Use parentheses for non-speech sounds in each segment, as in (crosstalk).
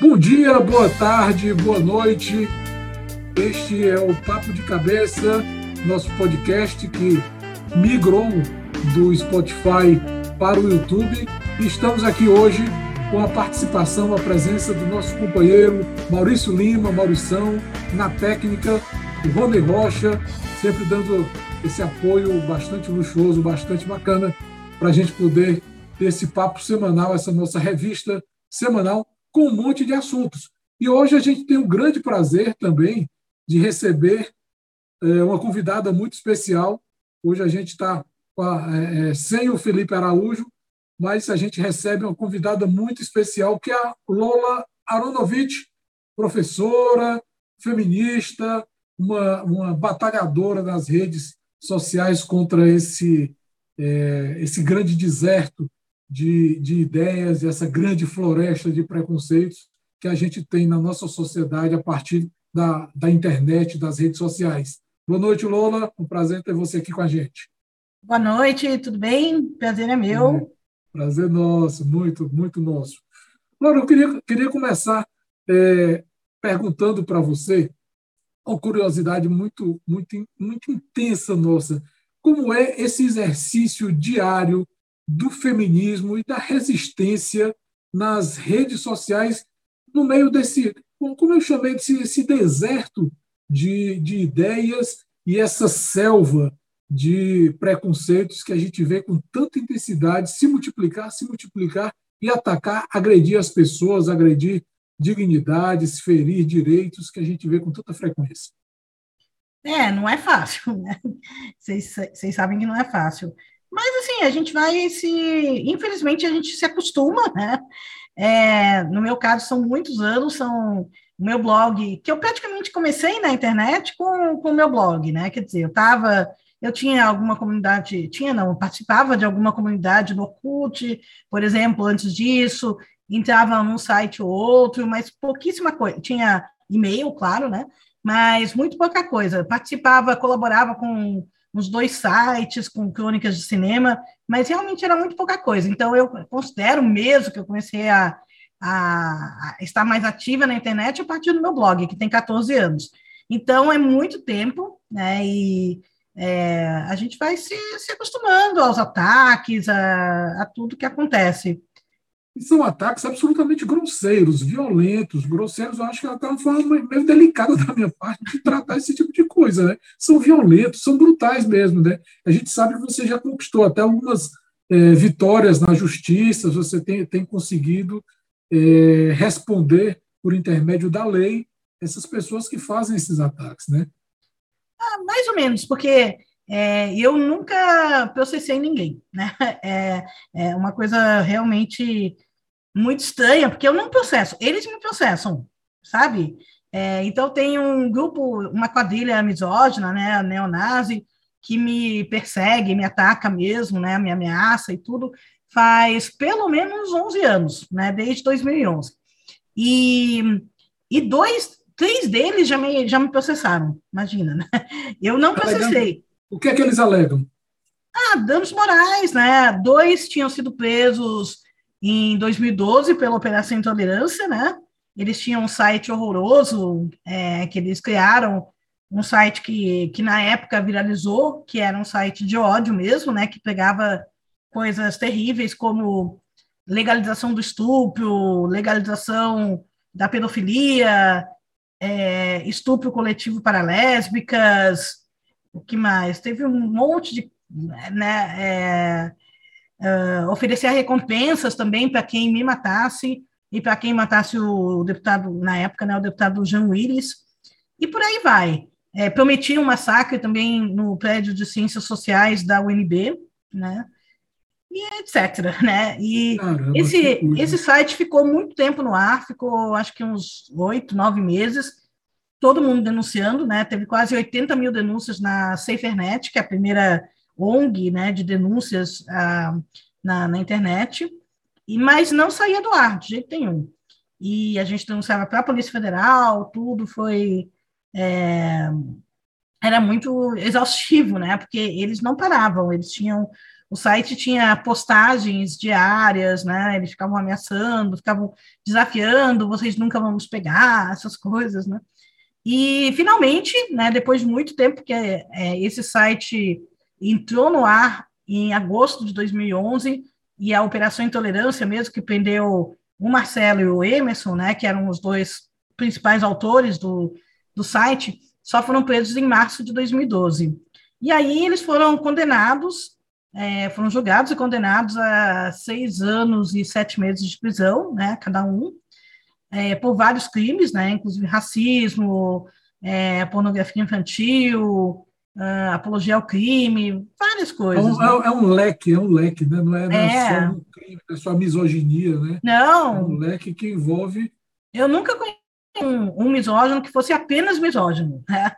Bom dia, boa tarde, boa noite. Este é o Papo de Cabeça, nosso podcast que migrou do Spotify para o YouTube. E estamos aqui hoje com a participação, a presença do nosso companheiro Maurício Lima, Maurição, na técnica, o Rony Rocha, sempre dando esse apoio bastante luxuoso, bastante bacana, para a gente poder ter esse papo semanal, essa nossa revista semanal com um monte de assuntos. E hoje a gente tem o grande prazer também de receber é, uma convidada muito especial. Hoje a gente está é, é, sem o Felipe Araújo, mas a gente recebe uma convidada muito especial, que é a Lola Aronovich, professora, feminista, uma, uma batalhadora nas redes sociais contra esse, é, esse grande deserto de, de ideias essa grande floresta de preconceitos que a gente tem na nossa sociedade a partir da, da internet, das redes sociais. Boa noite, Lola. Um prazer ter você aqui com a gente. Boa noite, tudo bem? Prazer é meu. É, prazer nosso, muito, muito nosso. Lola, eu queria, queria começar é, perguntando para você uma curiosidade muito, muito, muito intensa nossa. Como é esse exercício diário do feminismo e da resistência nas redes sociais no meio desse, como eu chamei, desse esse deserto de, de ideias e essa selva de preconceitos que a gente vê com tanta intensidade se multiplicar, se multiplicar e atacar, agredir as pessoas, agredir dignidades, ferir direitos que a gente vê com tanta frequência. É, não é fácil, né? Vocês, sabem que não é fácil. Mas, assim, a gente vai se. Infelizmente, a gente se acostuma, né? É, no meu caso, são muitos anos, são meu blog, que eu praticamente comecei na internet com o meu blog, né? Quer dizer, eu estava. Eu tinha alguma comunidade, tinha não, participava de alguma comunidade no Orkut, por exemplo, antes disso, entrava num site ou outro, mas pouquíssima coisa. Tinha e-mail, claro, né? Mas muito pouca coisa. Participava, colaborava com nos dois sites com crônicas de cinema, mas realmente era muito pouca coisa. Então, eu considero mesmo que eu comecei a, a, estar mais ativa na internet a partir do meu blog, que tem 14 anos. Então, é muito tempo, né? E é, a gente vai se, se acostumando aos ataques, a, a tudo que acontece. E são ataques absolutamente grosseiros, violentos, grosseiros. Eu acho que é até uma forma meio delicada da minha parte de tratar esse tipo de coisa. Né? São violentos, são brutais mesmo. Né? A gente sabe que você já conquistou até algumas é, vitórias na justiça, você tem, tem conseguido é, responder por intermédio da lei essas pessoas que fazem esses ataques. Né? Ah, mais ou menos, porque é, eu nunca processei ninguém, né? (laughs) É, é uma coisa realmente muito estranha, porque eu não processo, eles me processam, sabe? É, então tem um grupo, uma quadrilha misógina, né, neonazi, que me persegue, me ataca mesmo, né, me ameaça e tudo, faz pelo menos 11 anos, né, desde 2011. E, e dois, três deles já me, já me processaram, imagina, né? Eu não tá processei. O que é que eles alegam? Ah, danos morais, né? Dois tinham sido presos em 2012 pela Operação Intolerância, né? Eles tinham um site horroroso é, que eles criaram, um site que, que na época viralizou, que era um site de ódio mesmo, né? Que pegava coisas terríveis como legalização do estupro, legalização da pedofilia, é, estupro coletivo para lésbicas, o que mais? Teve um monte de. Né, é, é, oferecer recompensas também para quem me matasse e para quem matasse o deputado, na época, né, o deputado Jean Willis, e por aí vai. É, prometi um massacre também no prédio de ciências sociais da UNB, né, e etc. Né? E Caramba, esse, esse site ficou muito tempo no ar, ficou acho que uns oito, nove meses, todo mundo denunciando, né? Teve quase 80 mil denúncias na SaferNet, que é a primeira ONG, né, de denúncias ah, na, na internet, e mas não saía do ar, de jeito nenhum. E a gente denunciava para a Polícia Federal, tudo foi. É, era muito exaustivo, né? Porque eles não paravam, eles tinham. O site tinha postagens diárias, né? Eles ficavam ameaçando, ficavam desafiando, vocês nunca vão nos pegar, (laughs) essas coisas, né? E finalmente, né, depois de muito tempo que é, é, esse site entrou no ar em agosto de 2011, e a Operação Intolerância mesmo, que prendeu o Marcelo e o Emerson, né, que eram os dois principais autores do, do site, só foram presos em março de 2012. E aí eles foram condenados, é, foram julgados e condenados a seis anos e sete meses de prisão, né, cada um, é, por vários crimes, né, inclusive racismo, é, pornografia infantil, uh, apologia ao crime, várias coisas. É um, né? é um, leque, é um leque, né? não é, não é, é. só um crime, é só misoginia, né? Não. É um leque que envolve. Eu nunca conheci um, um misógino que fosse apenas misógino. Né?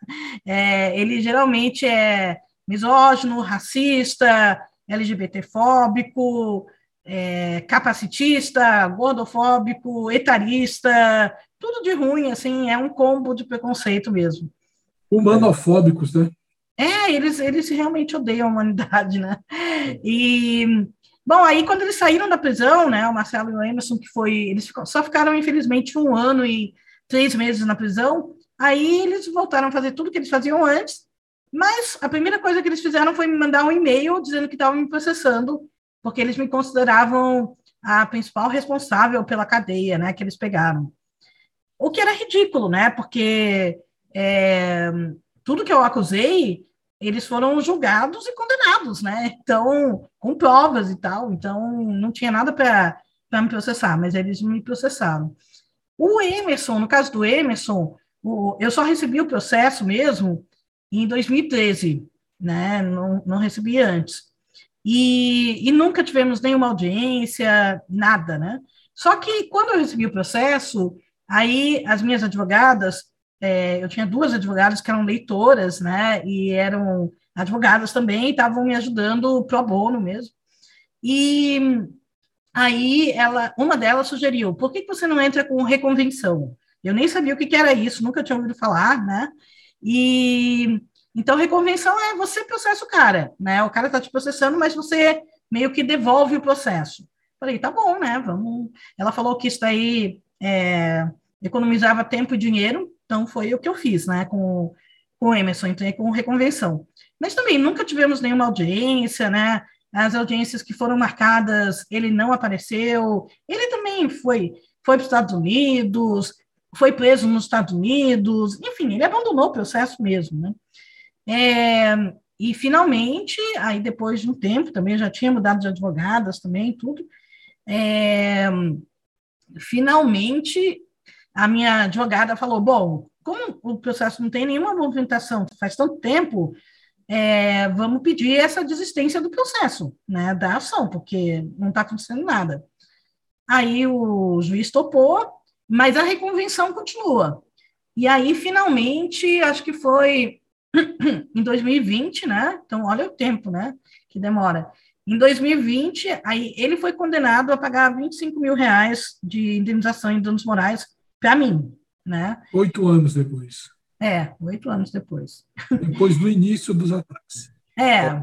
É, ele geralmente é misógino, racista, LGBTfóbico, é, capacitista, gordofóbico, etarista, tudo de ruim, assim, é um combo de preconceito mesmo. Humanofóbicos, né? É, eles, eles realmente odeiam a humanidade, né? E, bom, aí quando eles saíram da prisão, né, o Marcelo e o Emerson, que foi, eles só ficaram, infelizmente, um ano e três meses na prisão, aí eles voltaram a fazer tudo que eles faziam antes, mas a primeira coisa que eles fizeram foi me mandar um e-mail dizendo que estavam me processando, porque eles me consideravam a principal responsável pela cadeia, né, que eles pegaram. O que era ridículo, né, porque... É, tudo que eu acusei, eles foram julgados e condenados, né? Então, com provas e tal. Então, não tinha nada para me processar, mas eles me processaram. O Emerson, no caso do Emerson, o, eu só recebi o processo mesmo em 2013, né? Não, não recebi antes. E, e nunca tivemos nenhuma audiência, nada, né? Só que quando eu recebi o processo, aí as minhas advogadas é, eu tinha duas advogadas que eram leitoras, né, e eram advogadas também, estavam me ajudando pro bono mesmo. E aí ela, uma delas sugeriu, por que você não entra com reconvenção? Eu nem sabia o que, que era isso, nunca tinha ouvido falar, né? E então reconvenção é você processa o cara, né? O cara está te processando, mas você meio que devolve o processo. Falei, tá bom, né? Vamos. Ela falou que isso daí é, economizava tempo e dinheiro, então, foi o que eu fiz, né, com, com o Emerson, entrei com reconvenção. Mas também nunca tivemos nenhuma audiência, né, as audiências que foram marcadas, ele não apareceu, ele também foi, foi para os Estados Unidos, foi preso nos Estados Unidos, enfim, ele abandonou o processo mesmo, né. É, e finalmente, aí depois de um tempo, também já tinha mudado de advogadas também, tudo, é, finalmente a minha advogada falou: bom, como o processo não tem nenhuma movimentação faz tanto tempo, é, vamos pedir essa desistência do processo, né, da ação, porque não está acontecendo nada. Aí o juiz topou, mas a reconvenção continua. E aí, finalmente, acho que foi (clears throat) em 2020, né? Então, olha o tempo, né? Que demora. Em 2020, aí ele foi condenado a pagar 25 mil reais de indenização em danos morais para mim, né? Oito anos depois. É, oito anos depois. (laughs) Depois do início dos ataques. É.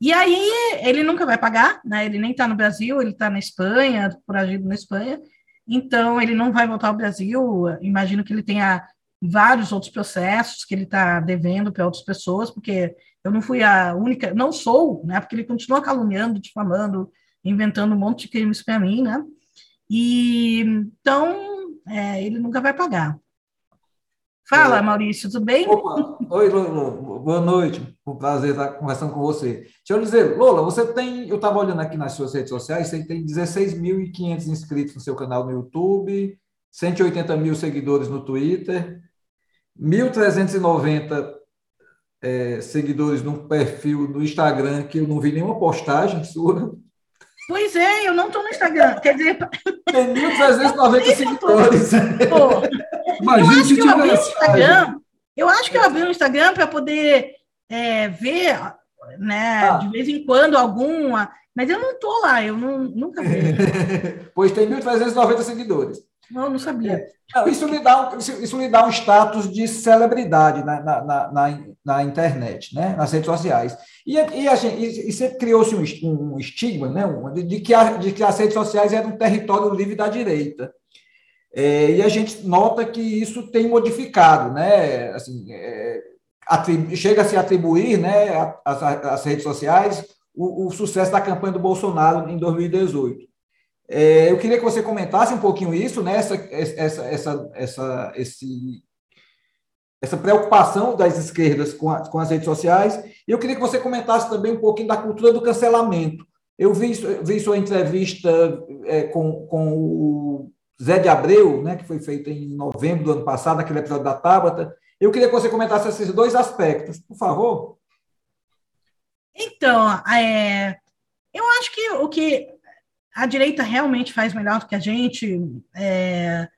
E aí ele nunca vai pagar, né? Ele nem está no Brasil, ele está na Espanha, foragido na Espanha. Então ele não vai voltar ao Brasil. Imagino que ele tenha vários outros processos que ele está devendo para outras pessoas, porque eu não fui a única, não sou, né? Porque ele continua caluniando, difamando, inventando um monte de crimes para mim, né? E então é, ele nunca vai pagar. Fala, Maurício, tudo bem? Opa. Oi, Lola, boa noite. Um prazer estar conversando com você. Deixa eu dizer, Lola, você tem, eu estava olhando aqui nas suas redes sociais, você tem 16.500 inscritos no seu canal no YouTube, 180 mil seguidores no Twitter, 1.390 é, seguidores no perfil no Instagram, que eu não vi nenhuma postagem sua. Pois é, eu não estou no Instagram. Quer dizer. Tem 1.390 (laughs) seguidores. Imagina eu acho que eu abri o Instagram. Eu acho que eu abri o Instagram para poder é, ver né, ah. de vez em quando alguma, mas eu não tô lá, eu não, nunca vi. (laughs) pois tem 1.390 seguidores. Não, não sabia. É. Não, isso, lhe dá um, isso, lhe dá um status de celebridade na, na, na, na internet, né? nas redes sociais. E, e, a gente, e, e sempre criou-se um, um, estigma né? de, de, que a, de que as redes sociais eram um território livre da direita. É, e a gente nota que isso tem modificado, né? Assim, é, chega a se atribuir né, às, redes sociais o, o, sucesso da campanha do Bolsonaro em 2018. É, eu queria que você comentasse um pouquinho isso, né, essa, essa, essa, essa, esse, essa preocupação das esquerdas com, a, com as redes sociais, e eu queria que você comentasse também um pouquinho da cultura do cancelamento. Eu vi, vi sua entrevista é, com, com o Zé de Abreu, né, que foi feita em novembro do ano passado, aquele episódio da Tabata. Eu queria que você comentasse esses dois aspectos, por favor. Então, é, eu acho que o que a direita realmente faz melhor do que a gente, é,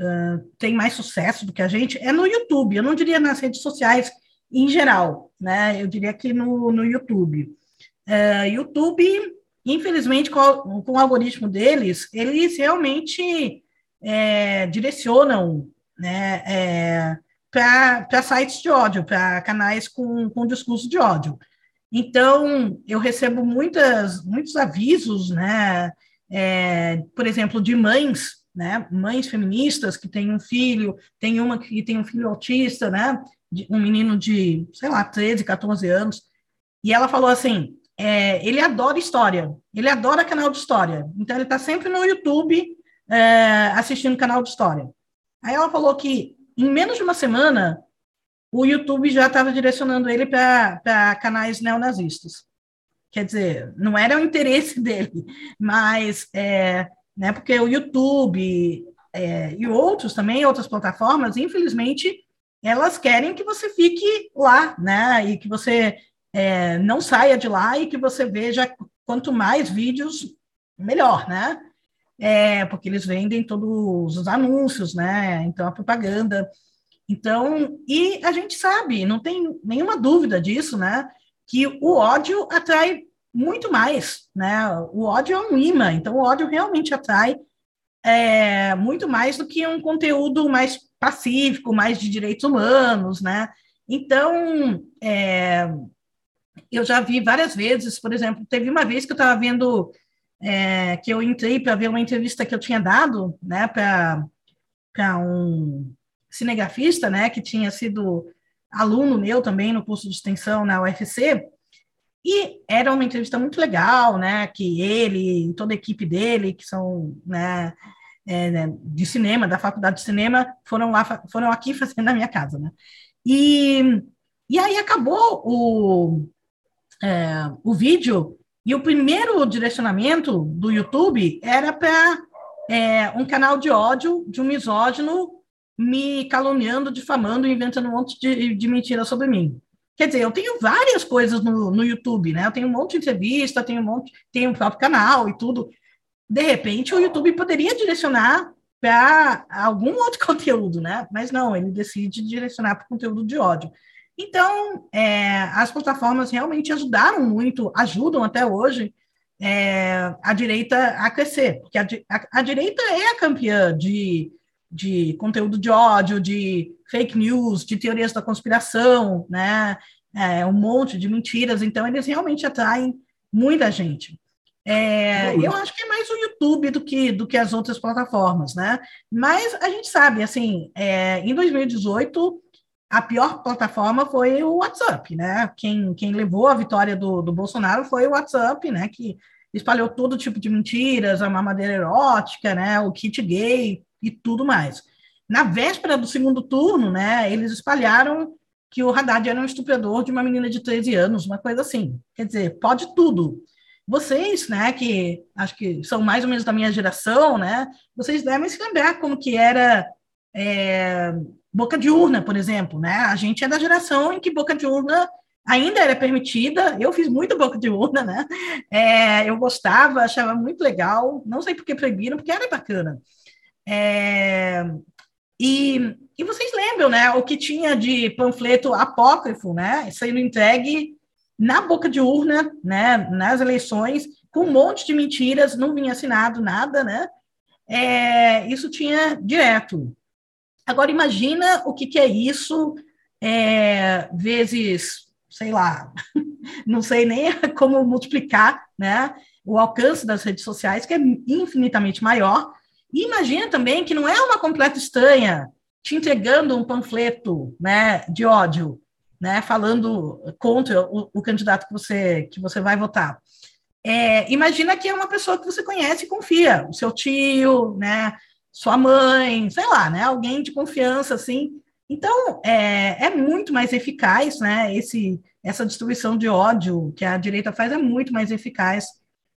uh, tem mais sucesso do que a gente, é no YouTube. Eu não diria nas redes sociais em geral, né? Eu diria que no, no YouTube. É, YouTube, infelizmente, com, com, o algoritmo deles, eles realmente é, direcionam né, é, para sites de ódio, para canais com, com discurso de ódio. Então, eu recebo muitas, muitos avisos, né, é, por exemplo, de mães, né, mães feministas que têm um filho, tem uma que tem um filho autista, né, um menino de, sei lá, 13, 14 anos, e ela falou assim, é, ele adora história, ele adora canal de história, então ele está sempre no YouTube é, assistindo canal de história. Aí ela falou que em menos de uma semana, o YouTube já estava direcionando ele para canais neonazistas. Quer dizer, não era o interesse (laughs) dele, mas é, né, porque o YouTube é, e outros também, outras plataformas, infelizmente, elas querem que você fique lá, né? E que você é, não saia de lá e que você veja quanto mais vídeos, melhor, né? É, porque eles vendem todos os anúncios, né? Então, a propaganda. Então, e a gente sabe, não tem nenhuma dúvida disso, né? Que o ódio atrai muito mais, né? O ódio é um imã, então o ódio realmente atrai é, muito mais do que um conteúdo mais pacífico, mais de direitos humanos, né? Então, é, eu já vi várias vezes, por exemplo, teve uma vez que eu estava vendo, é, que eu entrei para ver uma entrevista que eu tinha dado, né, para um cinegrafista, né, que tinha sido aluno meu também no curso de extensão na UFC, e era uma entrevista muito legal, né, que ele e toda a equipe dele, que são, né, é, né, de cinema, da faculdade de cinema, foram lá, foram aqui (laughs) fazendo na minha casa, né, e, e aí acabou o, é, o vídeo, e o primeiro direcionamento do YouTube era para é, um canal de ódio de um misógino me caluniando, difamando, inventando um monte de, de mentiras sobre mim. Quer dizer, eu tenho várias coisas no, no YouTube, né? Eu tenho um monte de entrevista, tenho um monte, tenho um próprio canal e tudo. De repente, o YouTube poderia direcionar para algum outro (laughs) conteúdo, né? Mas não, ele decide direcionar para conteúdo de ódio. Então, é, as plataformas realmente ajudaram muito, ajudam até hoje é, a direita a crescer, porque a, a, a direita é a campeã de de conteúdo de ódio, de fake news, de teorias da conspiração, né? É, um monte de mentiras. Então, eles realmente atraem muita gente. É, eu acho que é mais o YouTube do que, do que as outras plataformas, né? Mas a gente sabe, assim, é, em 2018, a pior plataforma foi o WhatsApp, né? Quem, quem levou a vitória do, do Bolsonaro foi o WhatsApp, né? Que espalhou todo tipo de mentiras, a mamadeira erótica, né? O kit gay, e tudo mais. Na véspera do segundo turno, né, eles espalharam que o Haddad era um estuprador de uma menina de 13 anos, uma coisa assim. Quer dizer, pode tudo. Vocês, né, que acho que são mais ou menos da minha geração, né, vocês devem se lembrar como que era é, boca de urna, por exemplo, né? A gente é da geração em que boca de urna ainda era permitida. Eu fiz muito boca de urna, né? É, eu gostava, achava muito legal. Não sei por que proibiram, porque era bacana. É, e, e vocês lembram, né, o que tinha de panfleto apócrifo, né, sendo entregue na boca de urna, né, nas eleições, com um monte de mentiras, não vinha assinado nada, né? É, isso tinha direto. Agora, imagina o que, que é isso é, vezes, sei lá, (laughs) não sei nem (laughs) como multiplicar, né? O alcance das redes sociais, que é infinitamente maior. E imagina também que não é uma completa estranha te entregando um panfleto né, de ódio, né, falando contra o, o candidato que você, que você vai votar. É, imagina que é uma pessoa que você conhece e confia, o seu tio, né, sua mãe, sei lá, né, alguém de confiança, assim. Então, é, é muito mais eficaz, né, esse, essa distribuição de ódio que a direita faz é muito mais eficaz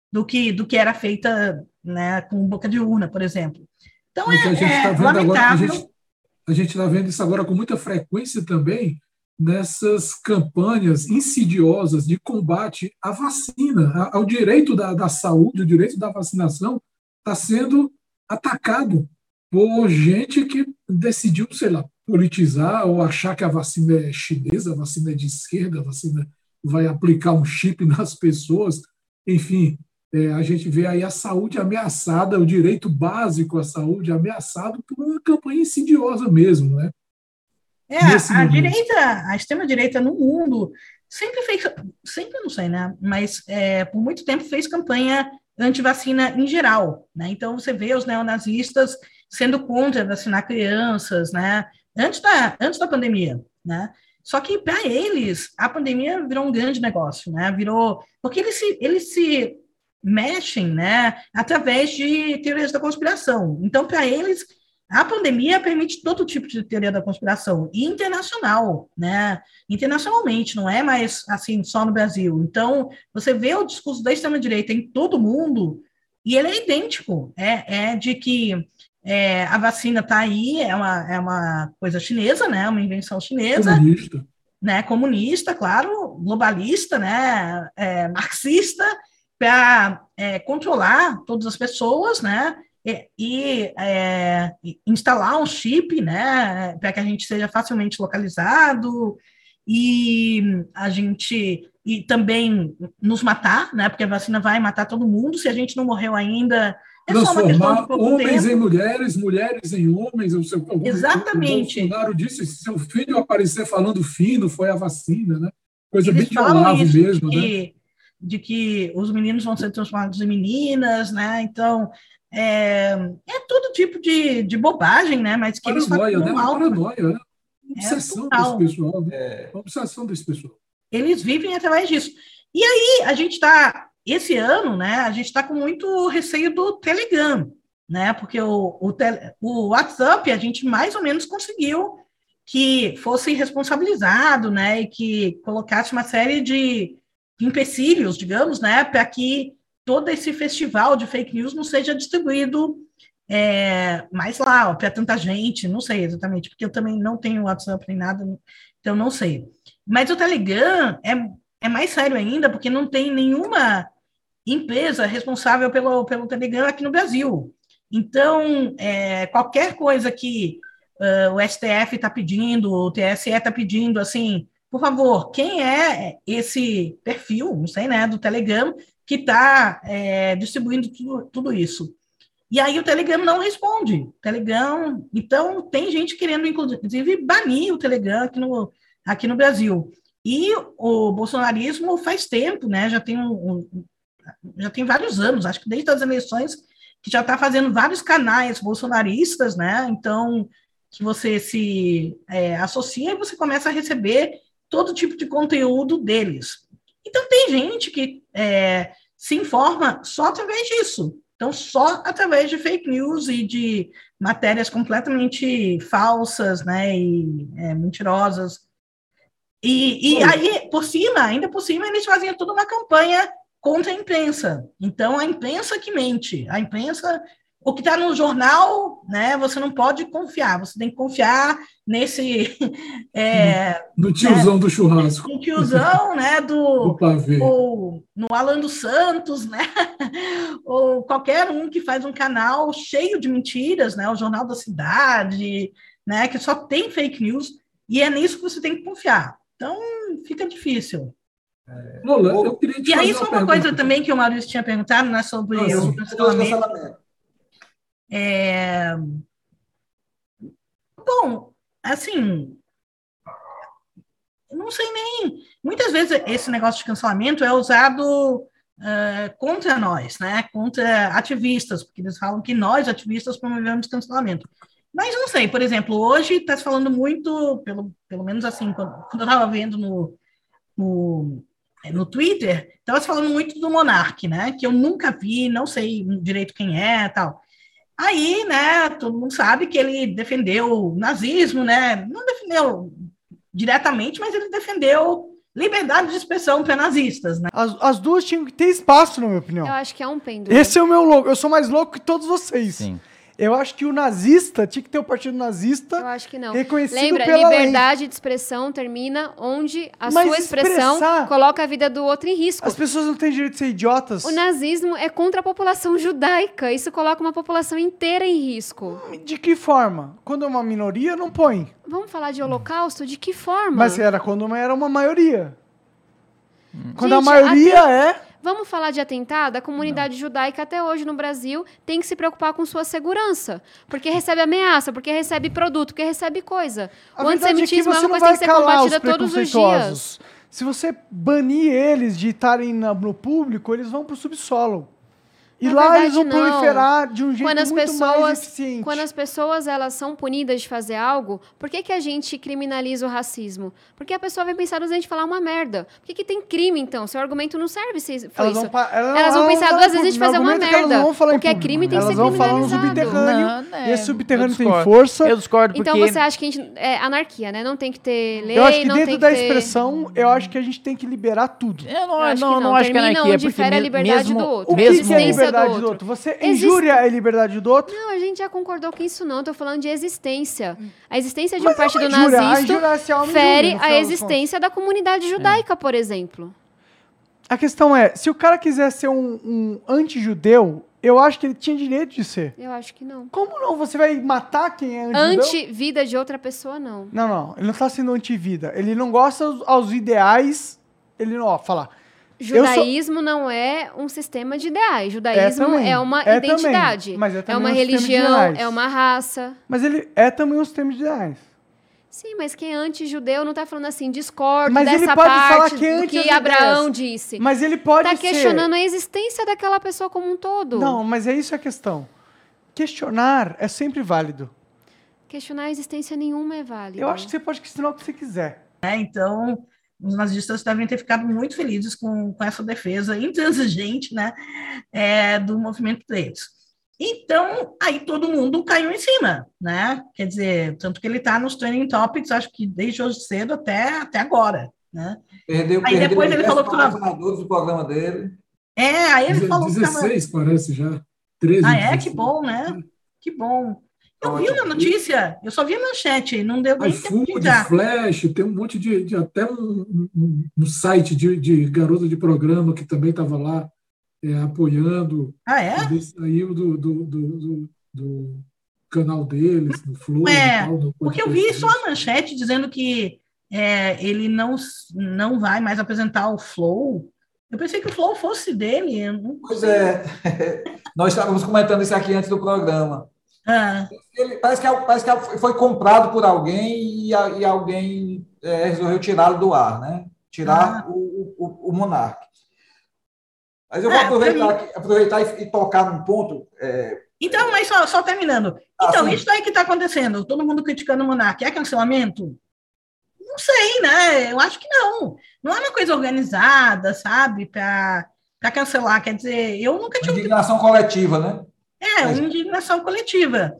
do que, do que era feita né, com boca de urna, por exemplo. Então, é, é tá lamentável. Agora, a gente está vendo isso agora com muita frequência também, nessas campanhas insidiosas de combate à vacina, ao direito da, da saúde, o direito da vacinação, está sendo atacado por gente que decidiu, sei lá, politizar ou achar que a vacina é chinesa, a vacina é de esquerda, a vacina vai aplicar um chip (laughs) nas pessoas. Enfim, é, a gente vê aí a saúde ameaçada, o direito básico à saúde ameaçado por uma campanha insidiosa mesmo, né? É, a direita, a extrema-direita no mundo sempre fez, sempre não sei, né? Mas é, por muito tempo fez campanha anti-vacina em geral, né? Então você vê os neonazistas sendo contra vacinar crianças, né? Antes da, antes da pandemia, né? Só que para eles a pandemia virou um grande negócio, né? Virou porque eles se, eles se mexem, né? Através de teorias da conspiração. Então para eles a pandemia permite todo tipo de teoria da conspiração, e internacional, né? Internacionalmente, não é mais assim só no Brasil. Então, você vê o discurso da extrema-direita em todo mundo, e ele é idêntico, é, é de que é, a vacina está aí, é uma, é uma coisa chinesa, né? Uma invenção chinesa. Comunista. Né, comunista, claro, globalista, né, é, marxista, para é, controlar todas as pessoas, né, e, é, instalar um chip, né, para que a gente seja facilmente localizado e a gente e também nos matar, né, porque a vacina vai matar todo mundo se a gente não morreu ainda. É Transformar homens tempo. em mulheres, mulheres em homens. O seu, Exatamente. O Bolsonaro disse: se seu filho aparecer falando fino, foi a vacina, né? Coisa Eles bem de mesmo, de né? que, de que os meninos vão ser transformados em meninas, né? Então, é, é todo tipo de, de bobagem, né? Mas que paranoia, eles né? alto. Paranoia, né? Obsessão é desse pessoal. Né? É. Obsessão desse pessoal. Eles vivem através disso. E aí, a gente está, esse ano, né? A gente está com muito receio do Telegram, né? Porque o, o, o WhatsApp, a gente mais ou menos conseguiu que fosse responsabilizado, né? E que colocasse uma série de empecilhos, digamos, né? Para que todo esse festival de fake news não seja distribuído é, mais lá, para tanta gente, não sei exatamente, porque eu também não tenho WhatsApp nem nada, então não sei. Mas o Telegram é, é mais sério ainda, porque não tem nenhuma empresa responsável pelo, pelo Telegram aqui no Brasil. Então, é, qualquer coisa que uh, o STF está pedindo, o TSE está pedindo, assim, por favor, quem é esse perfil, não sei, né, do Telegram, que está é, distribuindo tudo, tudo, isso. E aí o Telegram não responde. Telegram, então tem gente querendo, inclusive, banir o Telegram aqui no, aqui no Brasil. E o bolsonarismo faz tempo, né? Já tem, um, já tem vários anos, acho que desde as eleições, que já está fazendo vários canais bolsonaristas, né? Então, que você se é, associa e você começa a receber todo tipo de conteúdo deles. Então, tem gente que é, se informa só através disso. Então, só através de fake news e de matérias completamente falsas, né, e é, mentirosas. E, e aí, por cima, ainda por cima, eles faziam toda uma campanha contra a imprensa. Então, a imprensa que mente, a imprensa o que está no jornal, né, você não pode confiar, você tem que confiar nesse... (laughs) É, no tiozão né, do churrasco. No tiozão, né, do... do ou no Alan dos Santos, né, (laughs) ou qualquer um que faz um canal cheio de mentiras, né, o Jornal da Cidade, né, que só tem fake news, e é nisso que você tem que confiar. Então, fica difícil. Lola, eu queria te E aí, só uma pergunta. coisa também que o Maurício tinha perguntado, né, sobre Ah, o. Cancelamento. É... Bom, assim, não sei nem. Muitas vezes esse negócio de cancelamento é usado eh, contra nós, né? Contra ativistas, porque eles falam que nós, ativistas, promovemos cancelamento. Mas não sei, por exemplo, hoje está se falando muito, pelo, pelo menos assim, quando, quando eu estava vendo no, no, eh, no Twitter, estava se falando muito do Monark, né? Que eu nunca vi, não sei direito quem é tal. Aí, né, todo mundo sabe que ele defendeu o nazismo, né? Não defendeu diretamente, mas ele defendeu liberdade de expressão para nazistas, né? As, as duas tinham que ter espaço, na minha opinião. Eu acho que é um pêndulo. Esse é o meu louco. Eu sou mais louco que todos vocês. Sim. Eu acho que o nazista tinha que ter o partido nazista Eu acho que não. reconhecido Lembra, pela lei. liberdade de expressão termina onde a Mas sua expressão coloca a vida do outro em risco. As pessoas não têm direito de ser idiotas. O nazismo é contra a população judaica. Isso coloca uma população inteira em risco. De que forma? Quando é uma minoria, não põe. Vamos falar de holocausto? De que forma? Mas era quando era uma maioria. Quando a Gente, maioria é. Vamos falar de atentado? A comunidade judaica até hoje no Brasil tem que se preocupar com sua segurança. Porque recebe ameaça, porque recebe produto, porque recebe coisa. A o é antissemitismo é, você uma não coisa que tem que ser combatida todos os dias. Se você banir eles de estarem no público, eles vão pro subsolo. E Na lá verdade, eles vão não. proliferar de um jeito Quando as muito mais pessoas, eficiente. quando as pessoas elas são punidas de fazer algo, por que, que a gente criminaliza o racismo? Porque a pessoa vai pensar duas vezes de falar uma merda. Por que, que tem crime, então? Seu argumento não serve se foi Elas isso. vão, elas, Elas vão elas pensar duas vezes de fazer uma elas merda. não vão falar em O que é crime tem que elas ser vão falar no criminalizado. subterrâneo. Não, e é, esse subterrâneo tem força. Eu discordo porque... Então você acha que a gente. É anarquia, né? Não tem que ter lei, eu acho que dentro da ter... expressão, eu acho que a gente tem que liberar tudo. Eu não, Eu acho não, que não não. acho que é Termina anarquia, onde porque fere a liberdade do outro. O que, é existência liberdade do do outro. Você Existe- injúria a liberdade do outro? Não, a gente já concordou com isso, não. Eu tô falando de existência. A existência de Mas um partido é nazista é fere a existência da comunidade judaica, por exemplo. A questão é, se o cara quiser ser um, um anti-judeu, eu acho que ele tinha direito de ser. Eu acho que não. Como não? Você vai matar quem é? Anti-vida de outra pessoa, não. Não, não. Ele não tá sendo anti-vida. Ele não gosta aos, aos ideais. Ele não, ó, fala. Eu sou- Judaísmo não é um sistema de ideais. Judaísmo também, é, uma é identidade. também, mas é é uma um sistema de religião, é uma raça. Mas ele é também um sistema de ideais. Sim, mas quem é anti-judeu não tá falando assim, discordo Mas ele dessa pode falar parte que é do que Abraão ideias. disse. Mas ele pode tá ser... questionando a existência daquela pessoa como um todo. Não, mas é isso a questão. Questionar é sempre válido. Questionar a existência nenhuma é válido. Eu acho que você pode questionar o que você quiser. né? Então, os nazistas devem ter ficado muito felizes com, com essa defesa intransigente né, é, do movimento deles. Então, aí todo mundo caiu em cima, né? Quer dizer, tanto que ele está nos trending topics, acho que desde hoje cedo até, até agora, né? Perdeu, Aí perdeu depois ele falou que tava- do programa dele. É, aí ele falou que tava... 16, parece já. 13. Ah, é? 16. Que bom, né? Que bom. Eu vi na notícia, eu só vi a manchete, não deu nem tempo de entrar. Flash, tem um monte de. de até um, um- um site de, de garota de programa que também estava lá é, apoiando. Ah, é? Ele saiu do, do, do, do- do canal deles, no Flow. É, tal, Porque eu vi só a manchete dizendo que é, ele não, não vai mais apresentar o Flow. Eu pensei que o Flow fosse dele. Pois é. (laughs) Nós estávamos comentando isso aqui antes do programa. Ah, Ele, parece que, é parece que foi comprado por alguém e, e alguém é, resolveu tirá-lo do ar, né? Tirar Ah. o, o, o Monark. Mas eu vou É, aproveitar, aqui- aproveitar e, e tocar num ponto. é, então, mas só, só terminando. Então, sim. isso aí que está acontecendo, todo mundo criticando o Monark, é cancelamento? Não sei, né? Eu acho que não. Não é uma coisa organizada, sabe, para cancelar. Quer dizer, eu nunca tinha indignação coletiva, né? É, Mas- uma indignação coletiva.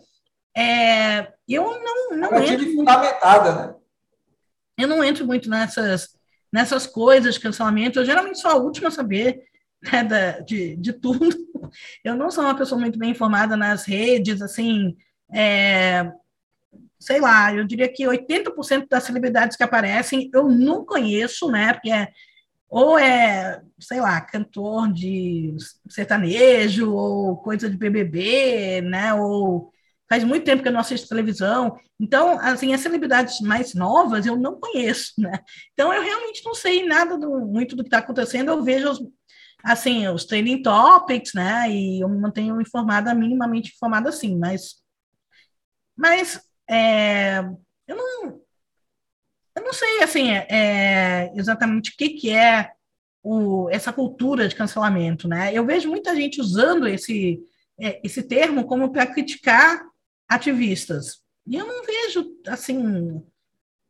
É, eu não, não Coletiva entro muito fundamentada, né? eu não entro muito nessas, nessas coisas de cancelamento. Eu geralmente sou a última a saber né, da- de, de tudo. (laughs) Eu não sou uma pessoa muito bem informada nas redes, assim, é, sei lá, eu diria que 80% das celebridades que aparecem eu não conheço, né? Porque é, ou é, sei lá, cantor de sertanejo, ou coisa de BBB, né? Ou faz muito tempo que eu não assisto televisão. Então, assim, as celebridades mais novas eu não conheço, né? Então, eu realmente não sei nada do, muito do que está acontecendo. Eu vejo, os, assim, os trending topics, né? E eu me mantenho informada, minimamente informada, assim, mas... Mas, é, eu não... Eu não sei, assim, é, exatamente o que, que é o, essa cultura de cancelamento, né? Eu vejo muita gente usando esse, é, esse termo como para criticar ativistas. E eu não vejo, assim,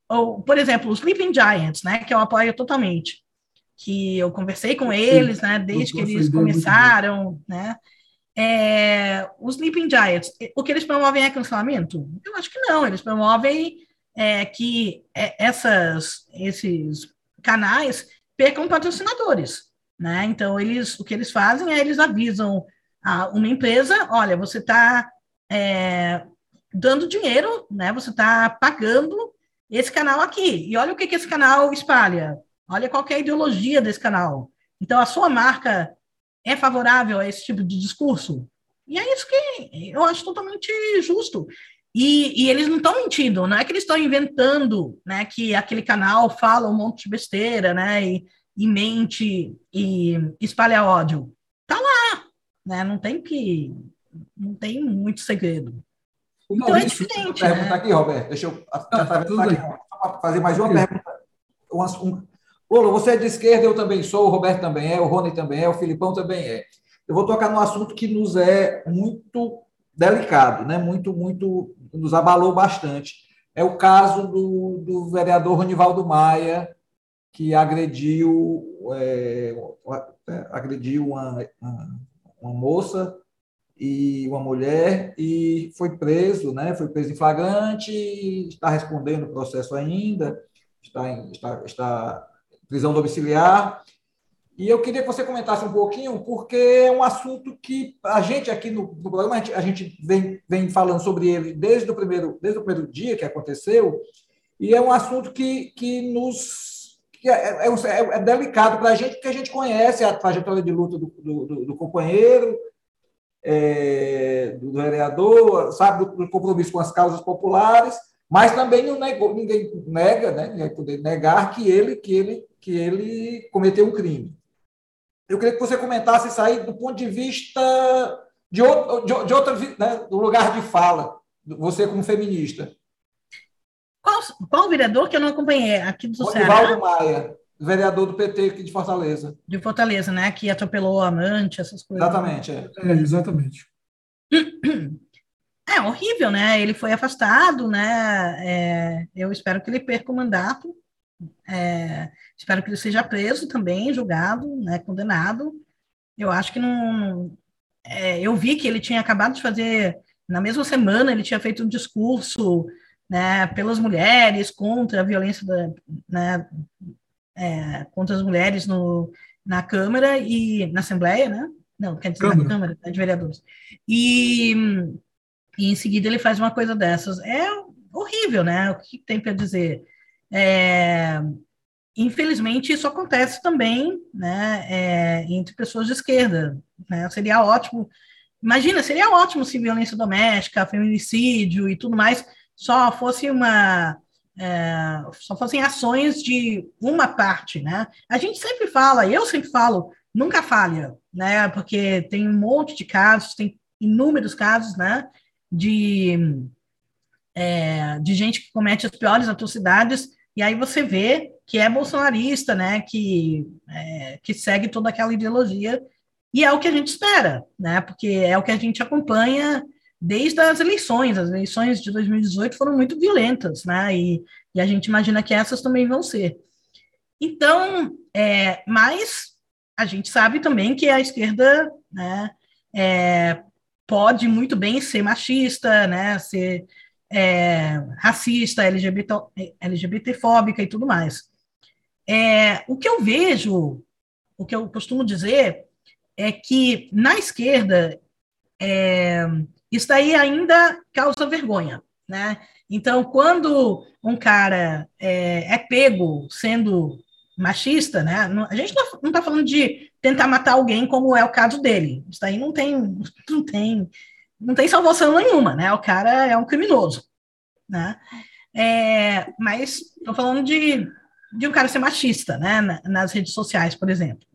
ou, por exemplo, os Sleeping Giants, né, que eu apoio totalmente, que eu conversei com eles, né, desde que eles começaram, né, é, os Sleeping Giants, o que eles promovem é cancelamento? Eu acho que não, eles promovem é, que é, essas, esses canais percam patrocinadores, né? Então eles, o que eles fazem é eles avisam a uma empresa, olha, você está é, dando dinheiro, né? Você está pagando esse canal aqui. E olha o que, que esse canal espalha. Olha qual é a ideologia desse canal. Então a sua marca é favorável a esse tipo de discurso. E é isso que eu acho totalmente justo. E, e, eles não estão mentindo, não é que eles estão inventando, né, que aquele canal fala um monte de besteira, né, e, e mente e espalha ódio. Tá lá, né, não tem que, não tem muito segredo. O então é diferente, né? pergunta aqui, Roberto, deixa eu ah, aqui, fazer mais uma pergunta. Um, um, Lula, você é de esquerda, eu também sou, o Roberto também é, o Rony também é, o Filipão também é. Eu vou tocar num assunto que nos é muito delicado, né? muito, muito, nos abalou bastante. É o caso do, do vereador Ronivaldo Maia, que agrediu, é, agrediu uma, uma, uma, moça e uma mulher e foi preso, né? Foi preso em flagrante, está respondendo o processo ainda, está em está, está prisão domiciliar e eu queria que você comentasse um pouquinho, porque é um assunto que a gente aqui no, no programa, a gente, a gente vem, vem falando sobre ele desde o, primeiro, desde o primeiro dia que aconteceu, e é um assunto que, que nos. Que é, é, é, é delicado para a gente, porque a gente conhece a trajetória de luta do, do, do companheiro, é, do vereador, sabe do, do, compromisso com as causas populares, mas também ninguém nega, né, ninguém poder negar que ele, que, ele, que ele cometeu um crime. Eu queria que você comentasse isso aí do ponto de vista de outro, de, de outra, né, do lugar de fala, você como feminista. Qual, qual vereador que eu não acompanhei aqui do Ceará? Maia, vereador do PT aqui de Fortaleza. De Fortaleza, né? Que atropelou o amante, essas coisas. Exatamente, é. é exatamente. É horrível, né? Ele foi afastado, né? É, eu espero que ele perca o mandato. É, espero que ele seja preso também, julgado, né, condenado. Eu acho que não. É, eu vi que ele tinha acabado de fazer, na mesma semana, ele tinha feito um discurso né, pelas mulheres, contra a violência da, né, é, contra as mulheres no, na Câmara e na Assembleia, né? Não, quer dizer, Câmara. na Câmara né, de Vereadores. E, e em seguida ele faz uma coisa dessas. É horrível, né? O que tem para dizer? É, infelizmente, isso acontece também né, é, entre pessoas de esquerda. Né? Seria ótimo, imagina, seria ótimo se violência doméstica, feminicídio e tudo mais só fosse uma. É, só fossem ações de uma parte, né? A gente sempre fala, eu sempre falo, nunca falha, né? Porque tem um monte de casos, tem inúmeros casos, né? De, é, de gente que comete as piores atrocidades e aí você vê que é bolsonarista, né, que, é, que segue toda aquela ideologia, e é o que a gente espera, né, porque é o que a gente acompanha desde as eleições. As eleições de 2018 foram muito violentas, né, e, e a gente imagina que essas também vão ser. Então, é, mas a gente sabe também que a esquerda, né, é, pode muito bem ser machista, né, ser é, racista, LGBT, LGBTfóbica e tudo mais. É, o que eu vejo, o que eu costumo dizer, é que na esquerda é, isso daí ainda causa vergonha, né? Então, quando um cara é, é pego sendo machista, né? A gente não está falando de tentar matar alguém como é o caso dele. Isso daí não tem, (laughs) não tem não tem salvação nenhuma, né? O cara é um criminoso, né? É, mas estou falando de, de um cara ser machista, né? Nas redes sociais, por exemplo.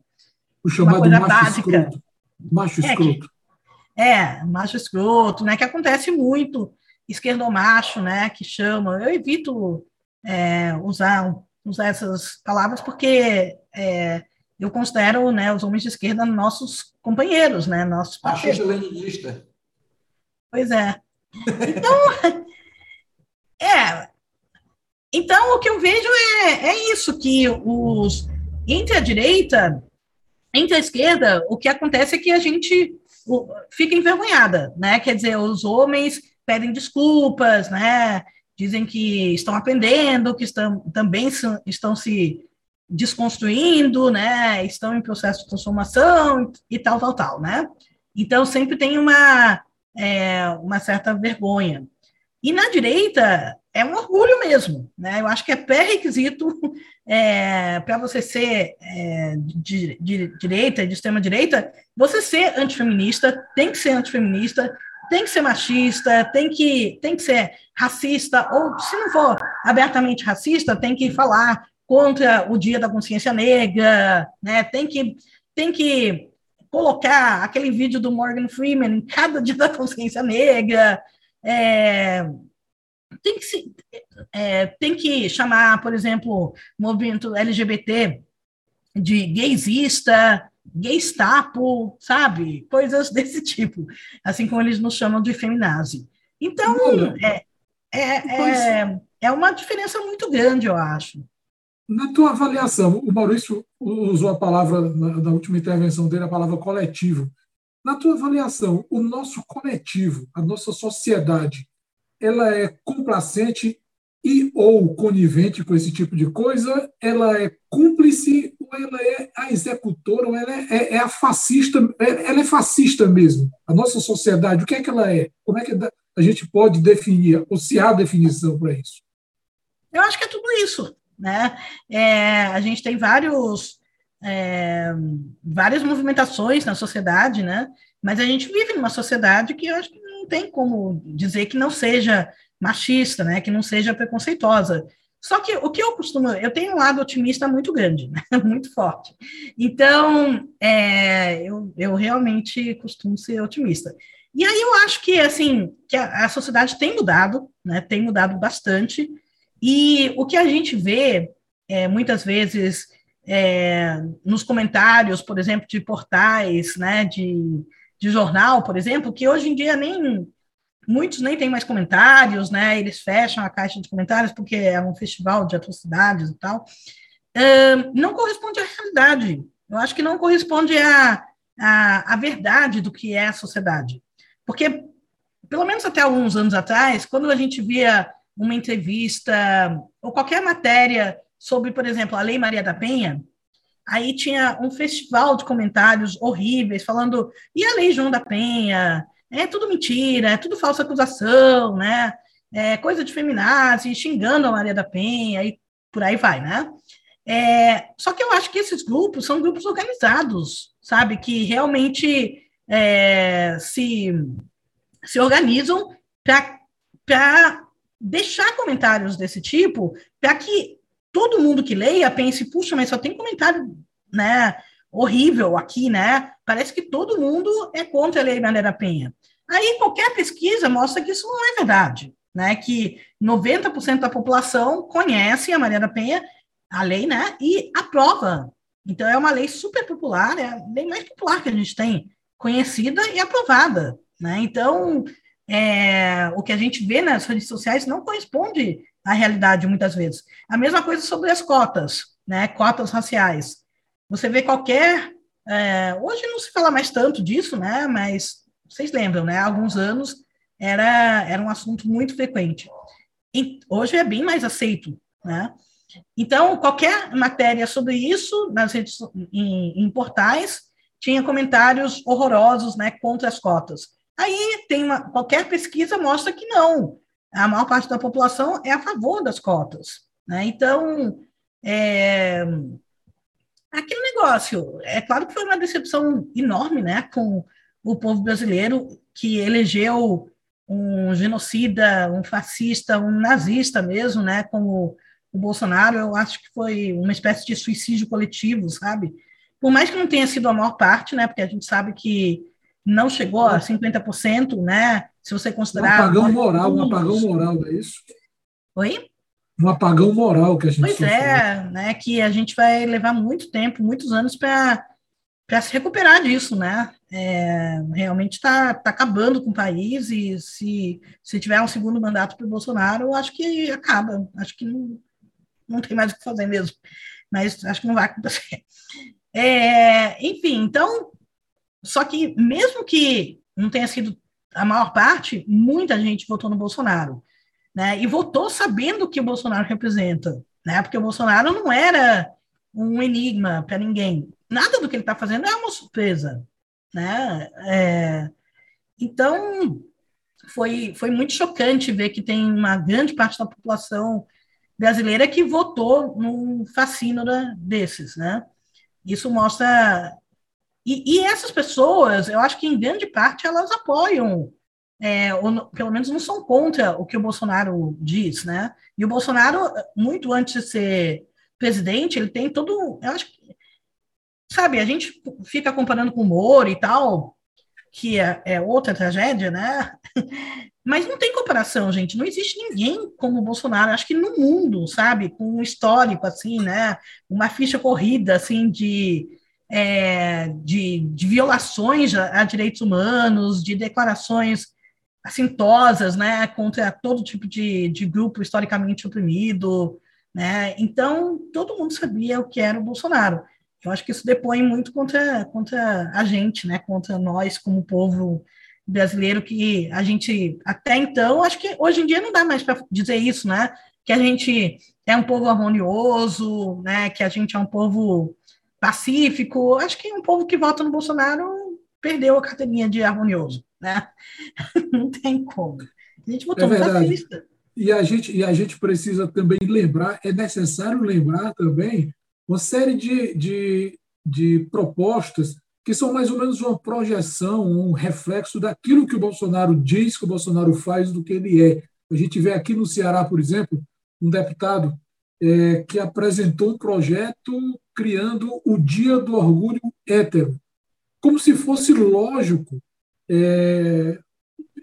O chamado macho básica. escroto. Macho é, escroto. Que, é, macho escroto, né? Que acontece muito, esquerdomacho, né? Que chama. Eu evito é, usar, usar essas palavras porque é, eu considero né, os homens de esquerda nossos companheiros, né? Nossos parceiros. leninista. Pois é. Então, (laughs) é. Então, o que eu vejo é, é isso, que os entre a direita, entre a esquerda, o que acontece é que a gente fica envergonhada, né? Quer dizer, os homens pedem desculpas, né? Dizem que estão aprendendo, que estão, também estão se desconstruindo, né? Estão em processo de transformação e tal, tal, tal, né? Então sempre tem uma é, uma certa vergonha. E na direita é um orgulho mesmo, né? Eu acho que é pré-requisito (laughs) é, para você ser é, de, de, direita, de extrema direita, você ser antifeminista, tem que ser antifeminista, tem que ser machista, tem que, tem que ser racista, ou se não for abertamente racista, tem que falar contra o Dia da Consciência Negra, né? Tem que tem que colocar aquele vídeo do Morgan Freeman em cada Dia da Consciência Negra. É, tem que se, é, tem que chamar, por exemplo, movimento LGBT de gaysista, gaystapo, sabe? Coisas desse tipo, assim como eles nos chamam de feminazi. Então, é, é, é, é uma diferença muito grande, eu acho. Na tua avaliação, o Maurício usou a palavra, na, na, última intervenção dele, a palavra coletivo. Na tua avaliação, o nosso coletivo, a nossa sociedade, ela é complacente e ou conivente com esse tipo de coisa? Ela é cúmplice ou ela é a executora ou ela é, é, a fascista? É, ela é fascista mesmo. A nossa sociedade, o que é que ela é? Como é que a gente pode definir, ou se há definição para isso? Eu acho que é tudo isso né? É, a gente tem vários, é, várias movimentações na sociedade, né? Mas a gente vive numa sociedade que eu acho que não tem como dizer que não seja machista, né? Que não seja preconceituosa. Só que o que eu costumo, eu tenho um lado otimista muito grande, né? (laughs) muito forte. Então, é, eu, eu realmente costumo ser otimista. E aí eu acho que assim que a, a sociedade tem mudado, né? Tem mudado bastante. E o que a gente vê, é, muitas vezes, é, nos comentários, por exemplo, de portais, né, de, de jornal, por exemplo, que hoje em dia nem muitos nem têm mais comentários, né? Eles fecham a caixa de comentários porque é um festival de atrocidades e tal. Uh, não corresponde à realidade. Eu acho que não corresponde à, à, à verdade do que é a sociedade. Porque, pelo menos até alguns anos atrás, quando a gente via uma entrevista ou qualquer matéria sobre, por exemplo, a Lei Maria da Penha, aí tinha um festival de comentários horríveis falando e a Lei João da Penha, é tudo mentira, é tudo falsa acusação, né? É coisa de feminazi, xingando a Maria da Penha e por aí vai, né? É, só que eu acho que esses grupos são grupos organizados, sabe? Que realmente é, se, se organizam para deixar comentários desse tipo para que todo mundo que leia pense, puxa, mas só tem comentário, né, horrível aqui, né? Parece que todo mundo é contra a Lei Maria da Penha. Aí qualquer pesquisa mostra que isso não é verdade, né? Que 90% da população conhece a Maria da Penha, a lei, né? E aprova. Então é uma lei super popular, é a lei mais popular que a gente tem, conhecida e aprovada, né? Então é, o que a gente vê nas redes sociais não corresponde à realidade muitas vezes. A mesma coisa sobre as cotas, né? Cotas raciais. Você vê qualquer. É, hoje não se fala mais tanto disso, né? Mas vocês lembram, né? Há alguns anos era, era um assunto muito frequente. E hoje é bem mais aceito, né? Então, qualquer matéria sobre isso nas redes, em, em portais tinha comentários horrorosos, né, contra as cotas. Aí tem uma, qualquer pesquisa mostra que não. A maior parte da população é a favor das cotas. Né? Então, é, aquele negócio, é claro que foi uma decepção enorme né, com o povo brasileiro que elegeu um genocida, um fascista, um nazista mesmo, né, como o Bolsonaro, eu acho que foi uma espécie de suicídio coletivo, sabe? Por mais que não tenha sido a maior parte, né, porque a gente sabe que não chegou a 50%, né, se você considerar... Um apagão moral, um apagão moral, é isso? Oi? Um apagão moral que a gente Pois é, né, que a gente vai levar muito tempo, muitos anos para para se recuperar disso, né? É, realmente está tá acabando com o país e se, se tiver um segundo mandato para o Bolsonaro, acho que acaba. Acho que não, não tem mais o que fazer mesmo. Mas acho que não vai acontecer. É, enfim, então, só que mesmo que não tenha sido a maior parte, muita gente votou no Bolsonaro. Né? E votou sabendo o que o Bolsonaro representa. Né? Porque o Bolsonaro não era um enigma para ninguém nada do que ele está fazendo é uma surpresa, né? É, então foi foi muito chocante ver que tem uma grande parte da população brasileira que votou num fascínora desses, né? Isso mostra e, e, essas pessoas, eu acho que em grande parte elas apoiam, é, ou pelo menos não são contra o que o Bolsonaro diz, né? E o Bolsonaro, muito antes de ser presidente, ele tem todo, eu acho que sabe, a gente fica comparando com humor e tal, que é, é, outra tragédia, né? (laughs) Mas não tem comparação, gente. Não existe ninguém como o Bolsonaro, acho que no mundo, sabe? Com um histórico, assim, né? Uma ficha corrida, assim, de, é, de, de, violações a, a, direitos humanos, de declarações assintosas, né? Contra todo tipo de, de grupo historicamente oprimido, né? Então, todo mundo sabia o que era o Bolsonaro. Eu acho que isso depõe muito contra, contra a gente, né? Contra nós como povo brasileiro que a gente até então acho que hoje em dia não dá mais para dizer isso, né? Que a gente é um povo harmonioso, né? Que a gente é um povo pacífico. Acho que um povo que vota no Bolsonaro perdeu a carteirinha de harmonioso, né? (laughs) não tem como. A gente votou é no fascista. E a gente e a gente precisa também lembrar, é necessário lembrar também uma série de, de, de propostas que são mais ou menos uma projeção, um reflexo daquilo que o Bolsonaro diz, que o Bolsonaro faz, do que ele é. A gente vê aqui no Ceará, por exemplo, um deputado é, que apresentou um projeto criando o Dia do Orgulho Hétero, como se fosse lógico é,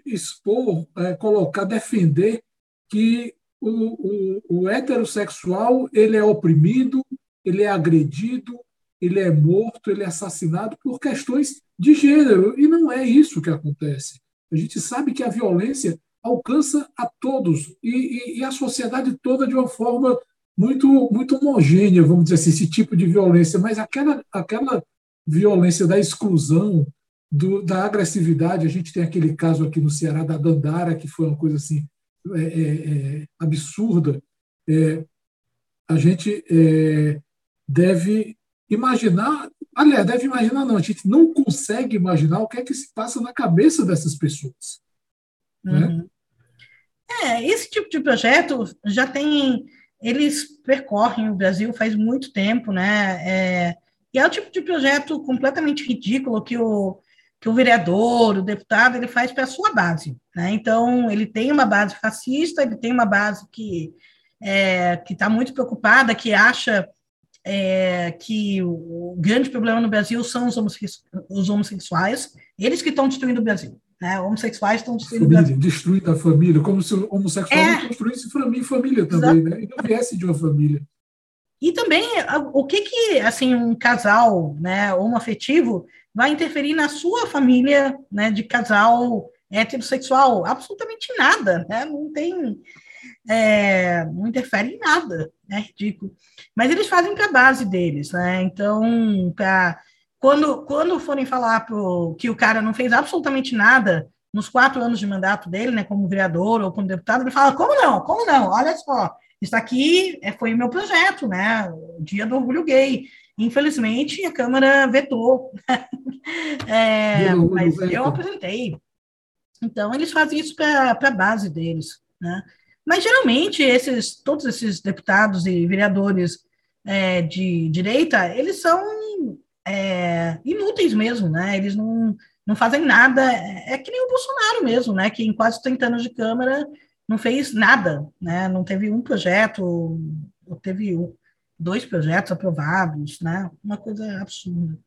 expor, é, colocar, defender que o, o, o heterossexual ele é oprimido, ele é agredido, ele é morto, ele é assassinado por questões de gênero. E não é isso que acontece. A gente sabe que a violência alcança a todos e, e, e a sociedade toda de uma forma muito, muito homogênea, vamos dizer assim, esse tipo de violência. Mas aquela, aquela violência da exclusão, do, da agressividade, a gente tem aquele caso aqui no Ceará da Dandara, que foi uma coisa assim é, é, é absurda. É, a gente é, deve imaginar, aliás, deve imaginar não, a gente não consegue imaginar o que é que se passa na cabeça dessas pessoas. Né? Uhum. Né? É, esse tipo de projeto já tem, eles percorrem o Brasil faz muito tempo, né? É, e é o tipo de projeto completamente ridículo que o, que o vereador, o deputado, ele faz para a sua base, né? Então, ele tem uma base fascista, ele tem uma base que é, que está muito preocupada, que acha é, que o grande problema no Brasil são os, os homossexuais, eles que estão destruindo o Brasil. Né? Homossexuais estão destruindo família. Destruindo a família, como se o homossexual é, não construísse família, também, né? e não viesse de uma família. E também, o que que, assim, um casal, né, homoafetivo, vai interferir na sua família, né, de casal heterossexual? Absolutamente nada, né? Não tem é, não interfere em nada, é ridículo. Mas eles fazem para a base deles, né? Então, pra, quando, quando forem falar pro, que o cara não fez absolutamente nada nos quatro anos de mandato dele, né, como vereador ou como deputado, ele fala: como não? Como não? Olha só, isso aqui é, foi o meu projeto, né? Dia do Orgulho Gay. Infelizmente, a Câmara vetou, (laughs) é, mas eu apresentei. Então, eles fazem isso para a base deles, né? Mas geralmente esses, todos esses deputados e vereadores é, de direita, eles são é, inúteis mesmo, né? Eles não, não fazem nada. É, é que nem o Bolsonaro mesmo, né? Que em quase 30 anos de Câmara não fez nada, né? Não teve um projeto, ou teve dois projetos aprovados, né? Uma coisa absurda.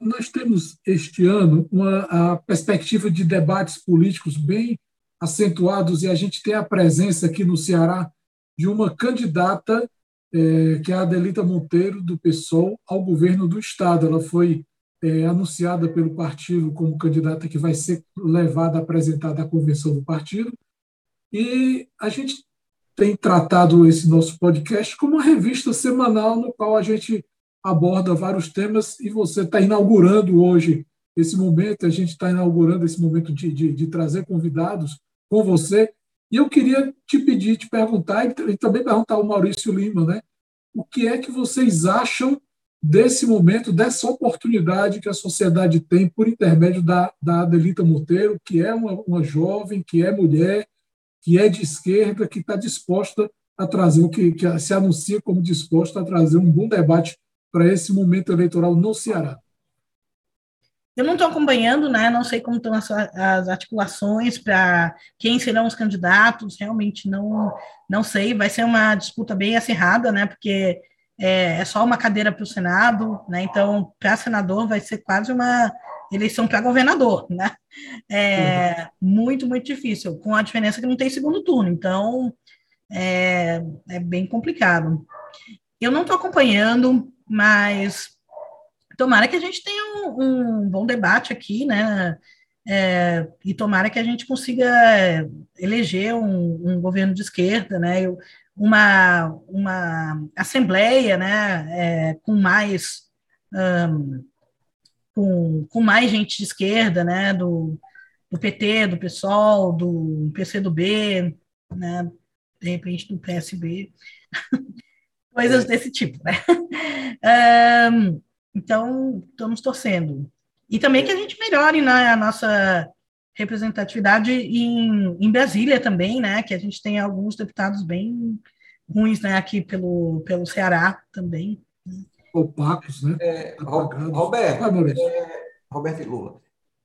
Nós temos este ano uma a perspectiva de debates políticos bem acentuados e a gente tem a presença aqui no Ceará de uma candidata é, que é a Adelita Monteiro do PSOL ao governo do estado. Ela foi é, anunciada pelo partido como candidata que vai ser levada apresentada à convenção do partido e a gente tem tratado esse nosso podcast como uma revista semanal no qual a gente aborda vários temas e você está inaugurando hoje esse momento, a gente está inaugurando esse momento de, de, de, trazer convidados com você. E eu queria te pedir, te perguntar, e também perguntar ao Maurício Lima, né? O que é que vocês acham desse momento, dessa oportunidade que a sociedade tem por intermédio da, da Adelita Monteiro, que é uma, uma jovem, que é mulher, que é de esquerda, que está disposta a trazer, o que, que se anuncia como disposta a trazer um bom debate para esse momento eleitoral no Ceará? Eu não estou acompanhando, né? Não sei como estão as, as articulações para quem serão os candidatos. Realmente não, não sei. Vai ser uma disputa bem acirrada, né? Porque é, é só uma cadeira para o Senado, né? Então, para senador vai ser quase uma eleição para governador, né? É uhum. muito, muito difícil. Com a diferença que não tem segundo turno. Então, é, é bem complicado. Eu não estou acompanhando mas tomara que a gente tenha um, um bom debate aqui, né? É, e tomara que a gente consiga eleger um, um governo de esquerda, né? Uma, uma assembleia, né? É, com mais um, com, com mais gente de esquerda, né? Do, do PT, do PSOL, do PCdoB, né? De repente do PSB. (laughs) coisas é. desse tipo, né? (laughs) Um, então, estamos torcendo. E também que a gente melhore na né, nossa representatividade em, em Brasília também, né? Que a gente tem alguns deputados bem ruins, né? Aqui pelo, pelo Ceará também. Opacos, né? É, Roberto, é, Roberto e Lula.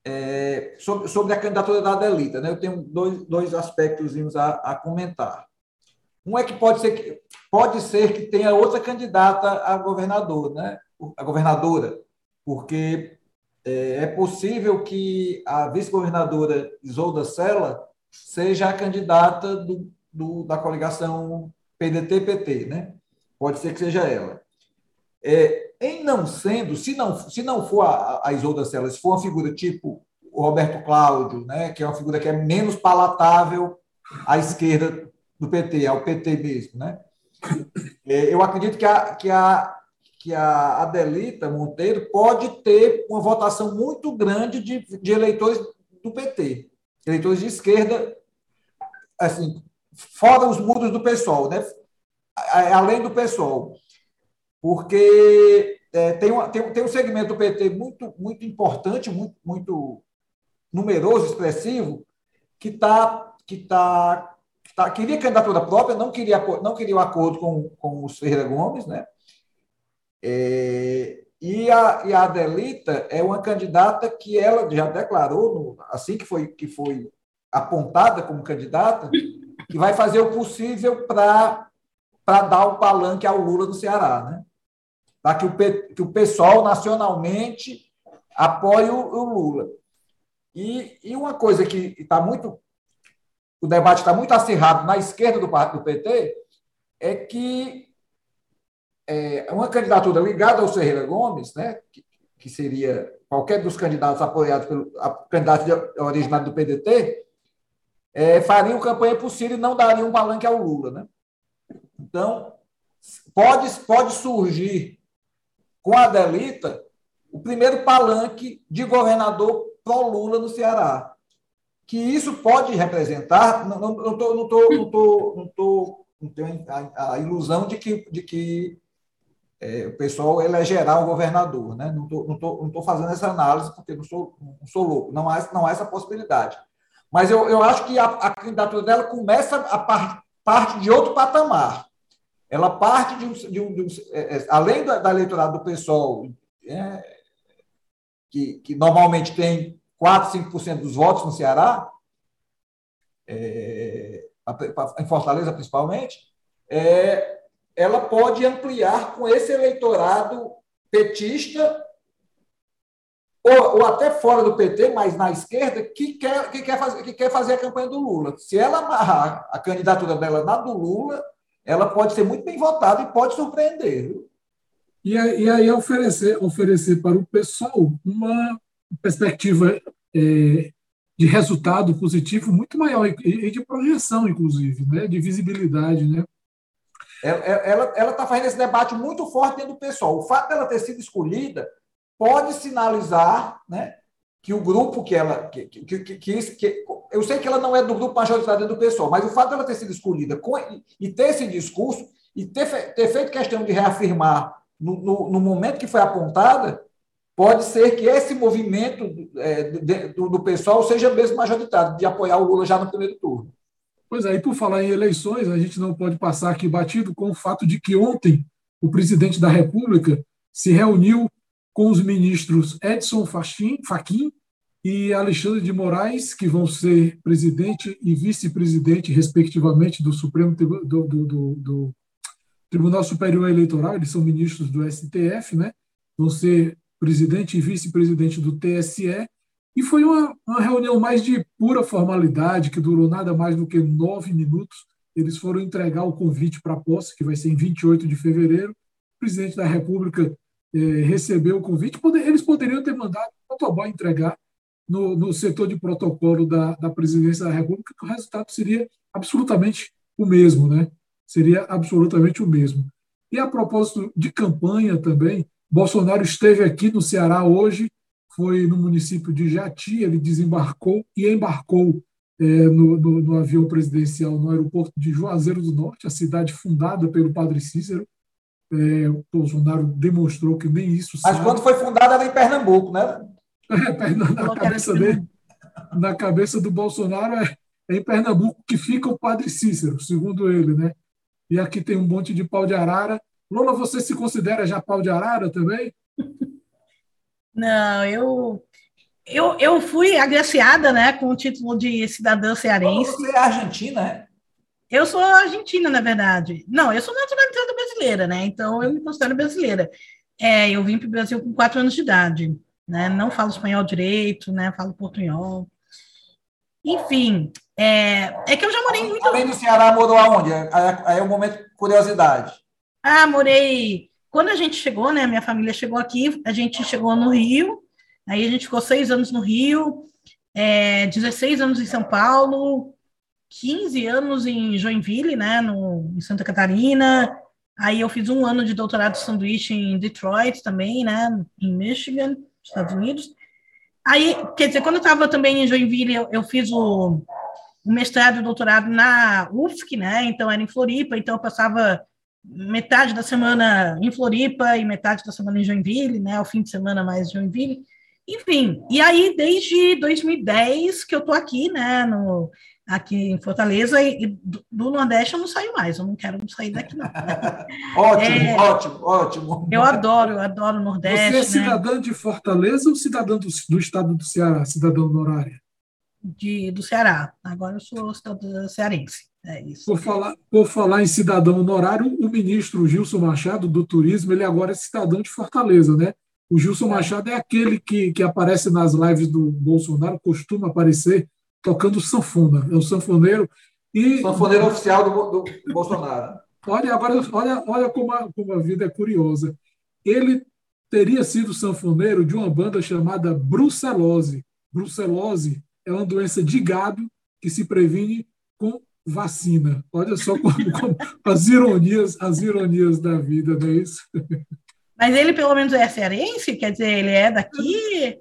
É, sobre, sobre a candidatura da Adelita, né? Eu tenho dois, dois aspectos a, a comentar. Um é que pode ser que, pode ser que tenha outra candidata a governador, né? A governadora, porque é, é possível que a vice-governadora Isolda Sela seja a candidata do, do, da coligação PDT-PT, né? Pode ser que seja ela. É, em não sendo, se não, se não for a, a Isolda Sela, se for uma figura tipo o Roberto Cláudio, né, que é uma figura que é menos palatável à esquerda do PT, ao PT mesmo, né? É, eu acredito que a, que a, que a Adelita Monteiro pode ter uma votação muito grande de, de eleitores do PT, eleitores de esquerda, assim, fora os muros do PSOL, né? além do PSOL, porque é, tem, uma, tem, tem um segmento do PT muito, muito importante, muito, muito numeroso, expressivo, que está que tá tá, queria candidatura própria, não queria, não queria o acordo com, com os Ferreira Gomes, né? É, e, a, e a Adelita é uma candidata que ela já declarou, assim que foi, que foi apontada como candidata, que vai fazer o possível para dar o palanque ao Lula no Ceará, né? Para que o, que o pessoal nacionalmente apoie o, o Lula. E, e uma coisa que está muito o debate está muito acirrado na esquerda do do PT, é que é, uma candidatura ligada ao Ferreira Gomes, né, que, que seria qualquer dos candidatos apoiados pelo a, candidato originário do PDT, é, fariam campanha possível e não dariam um palanque ao Lula. Né? Então, pode, pode surgir com a Delita o primeiro palanque de governador pró-Lula no Ceará que isso pode representar, não estou não tô, não tô, não tô, não tô, não tenho a, a, ilusão de que, de que é, o pessoal elegerá o governador, né? não estou não tô, não tô fazendo essa análise porque não sou, não sou louco, não há, não há essa possibilidade. Mas eu, eu acho que a, a candidatura dela começa a par, parte de outro patamar. Ela parte de um. De um, de um é, é além da, da do pessoal, é, que, que normalmente tem 4, 5% dos votos no Ceará, é, em Fortaleza principalmente, é, ela pode ampliar com esse eleitorado petista ou, ou, até fora do PT, mas na esquerda, que quer, que, quer fazer, que quer fazer a campanha do Lula. Se ela amarrar a candidatura dela na do Lula, ela pode ser muito bem votada e pode surpreender. E, e aí oferecer, oferecer para o pessoal uma perspectiva é, de resultado positivo muito maior e, de projeção, inclusive, né? de visibilidade. Né? Ela está fazendo esse debate muito forte dentro do pessoal. O fato dela ter sido escolhida pode sinalizar né, que o grupo que ela. Que, que, que, que, eu sei que ela não é do grupo majoritário do pessoal, mas o fato dela ter sido escolhida com, e ter esse discurso e ter, ter feito questão de reafirmar no, no, no momento que foi apontada, pode ser que esse movimento é, do, do, pessoal seja mesmo majoritário, de apoiar o Lula já no primeiro turno. Pois é, por falar em eleições, a gente não pode passar aqui batido com o fato de que ontem o presidente da República se reuniu com os ministros Edson Fachin e Alexandre de Moraes, que vão ser presidente e vice-presidente, respectivamente, do Supremo do, do, do, do, Tribunal Superior Eleitoral, eles são ministros do STF, né? vão ser presidente e vice-presidente do TSE, e foi uma, uma, reunião mais de pura formalidade, que durou nada mais do que nove minutos. Eles foram entregar o convite para a posse, que vai ser em 28 de fevereiro. O presidente da República eh, recebeu o convite. Eles poderiam ter mandado o motoboy entregar no, no setor de protocolo da, da presidência da República, que o resultado seria absolutamente o mesmo, né? Seria absolutamente o mesmo. E a propósito de campanha também, Bolsonaro esteve aqui no Ceará hoje foi no município de Jati, ele desembarcou e embarcou é, no, no, no, avião presidencial no aeroporto de Juazeiro do Norte, a cidade fundada pelo padre Cícero. É, o Bolsonaro demonstrou que nem isso Mas sabe. quando foi fundada era em Pernambuco, né? (laughs) É, na, cabeça dele, na cabeça do Bolsonaro é, é em Pernambuco que fica o padre Cícero, segundo ele, né? E aqui tem um monte de pau de arara. Lula, você se considera já pau de arara também? Não, eu, eu, eu fui agraciada né, com o título de cidadã cearense. Você é argentina, é? Eu sou argentina, na verdade. Não, eu sou naturalizada brasileira, né? Então eu me considero brasileira. É, eu vim para o Brasil com quatro anos de idade, né? Não falo espanhol direito, né? Falo portunhol. Enfim, é, é que eu já morei muito. Além do Ceará, morou aonde? Aí é o momento curiosidade. Ah, morei quando a gente chegou, né, minha família chegou aqui, a gente chegou no Rio, aí a gente ficou seis anos no Rio, é, 16 anos em São Paulo, 15 anos em Joinville, né, no, em Santa Catarina, aí eu fiz um ano de doutorado de sanduíche em Detroit também, né, em Michigan, Estados Unidos. Aí, quer dizer, quando eu estava também em Joinville, eu, eu fiz o, o mestrado e doutorado na UFSC, né, então era em Floripa, então eu passava metade da semana em Floripa e metade da semana em Joinville, né? O fim de semana mais Joinville. Enfim, e aí desde 2010 que eu tô aqui, né, no, aqui em Fortaleza, e do Nordeste eu não saio mais, eu não quero sair daqui, não. (laughs) ótimo, é, ótimo, ótimo. Eu adoro, eu adoro o Nordeste. Você é né? cidadã né? de Fortaleza ou cidadã do, do estado do Ceará, cidadã honorária? De, do Ceará, agora eu sou cidadã cearense. É isso. Por falar, por falar em cidadão honorário, o ministro Gilson Machado, do Turismo, ele agora é cidadão de Fortaleza, né? O Gilson é. Machado é aquele que, que aparece nas lives do Bolsonaro, costuma aparecer tocando sanfona. É o sanfoneiro. E, sanfoneiro oficial do, do Bolsonaro. Olha, agora, olha, olha como, a, como a vida é curiosa. Ele teria sido sanfoneiro de uma banda chamada brucelose. Brucelose é uma doença de gado que se previne com vacina. Olha só como, (laughs) como, as ironias, as ironias da vida, não é isso? Mas ele pelo menos é cearense, quer dizer, ele é daqui?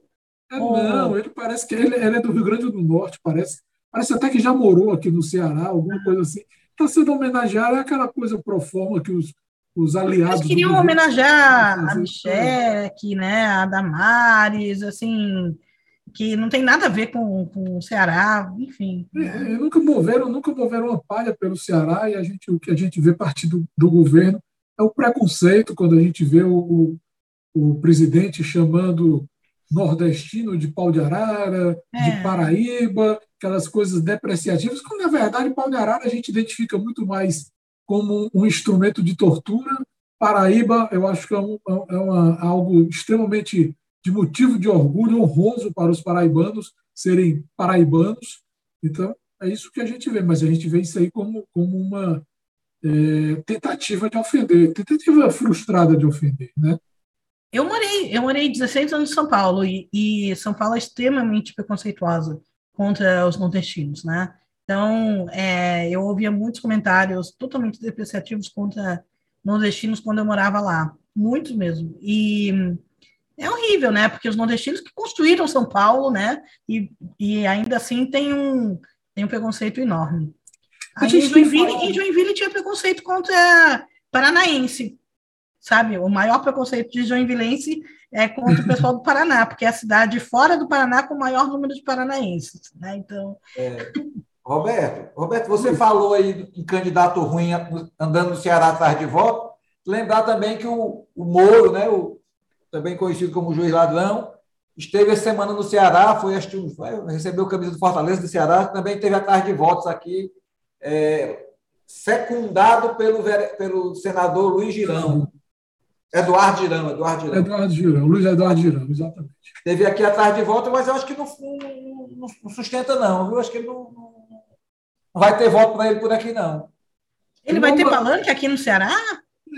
É, ou... Não, ele parece que ele, ele, é do Rio Grande do Norte, parece. Parece até que já morou aqui no Ceará, alguma coisa assim. Está sendo homenageado, é aquela coisa pro forma que os, os aliados. Eles queriam homenagear a Michelle, né, a Damares, assim que não tem nada a ver com, com o Ceará, enfim. É, nunca moveram, nunca moveram uma palha pelo Ceará e a gente, o que a gente vê partir do, do governo é o preconceito quando a gente vê o, o, o presidente chamando nordestino de pau de arara, É. de Paraíba, aquelas coisas depreciativas, quando na verdade pau de arara a gente identifica muito mais como um instrumento de tortura. Paraíba, eu acho que é, um- é uma- algo extremamente de motivo de orgulho, honroso para os paraibanos serem paraibanos. Então, é isso que a gente vê, mas a gente vê isso aí como, como uma é, tentativa de ofender, tentativa frustrada de ofender, né? Eu morei, eu morei 16 anos em São Paulo e, e São Paulo é extremamente preconceituosa contra os nordestinos, né? Então, é, eu ouvia muitos comentários totalmente depreciativos contra nordestinos quando eu morava lá, muitos mesmo. E é horrível, né? Porque os nordestinos que construíram São Paulo, né? E, e ainda assim tem um, tem um preconceito enorme. A Aí, gente em Joinville, em Joinville tinha preconceito contra paranaense, sabe? O maior preconceito de joinvilense é contra o pessoal do (laughs) Paraná, porque é a cidade fora do Paraná com o maior número de paranaenses, né? Então, Roberto, Roberto, você falou aí em candidato ruim andando no Ceará atrás de voto. Lembrar também que o, o Moro, né, o, também conhecido como juiz ladrão, esteve essa semana no Ceará, foi recebeu camisa do Fortaleza do Ceará, também teve atrás de votos aqui, é, secundado pelo, pelo senador Luiz Girão. Eduardo Girão, Eduardo Girão. Eduardo Girão, Luiz Eduardo Girão, exatamente. Teve aqui atrás de voto, mas eu acho que não, não- não- sustenta, não. Viu? Acho que ele não, não- vai ter voto para ele por aqui, não. ele vai ter palanque aqui no Ceará?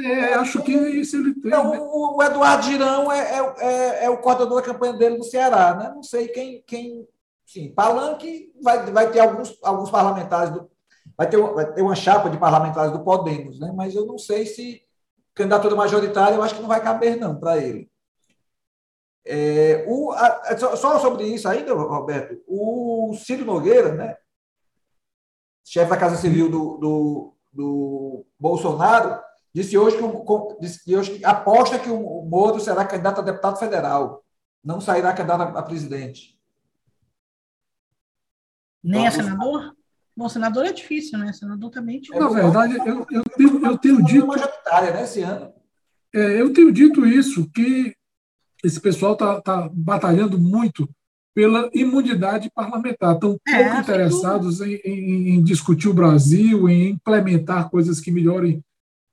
É, acho que isso ele tem. Não, né? o, Eduardo Girão é, é, é- é o coordenador da campanha dele no Ceará, né? Não sei quem. quem sim, Palanque vai, vai ter alguns, alguns parlamentares do. Vai ter, vai ter uma chapa de parlamentares do Podemos, né? Mas eu não sei se candidatura majoritária, eu acho que não vai caber, não, para ele. É, o, a- só, só sobre isso ainda, Roberto, o Ciro Nogueira, né? Chefe da Casa Civil do, do, do Bolsonaro, disse hoje que, o- disse hoje que aposta que o Moro será candidato a deputado federal, não sairá candidato a, a presidente. Nem a Vamos- senador? Bom, senador é difícil, né? Senador também é difícil. Na verdade, eu, eu tenho, eu tenho dito majoritária, né, esse ano. É, eu tenho dito isso, que esse pessoal está batalhando muito pela imunidade parlamentar. Estão É, pouco interessados em, em- em discutir o Brasil, em implementar coisas que melhorem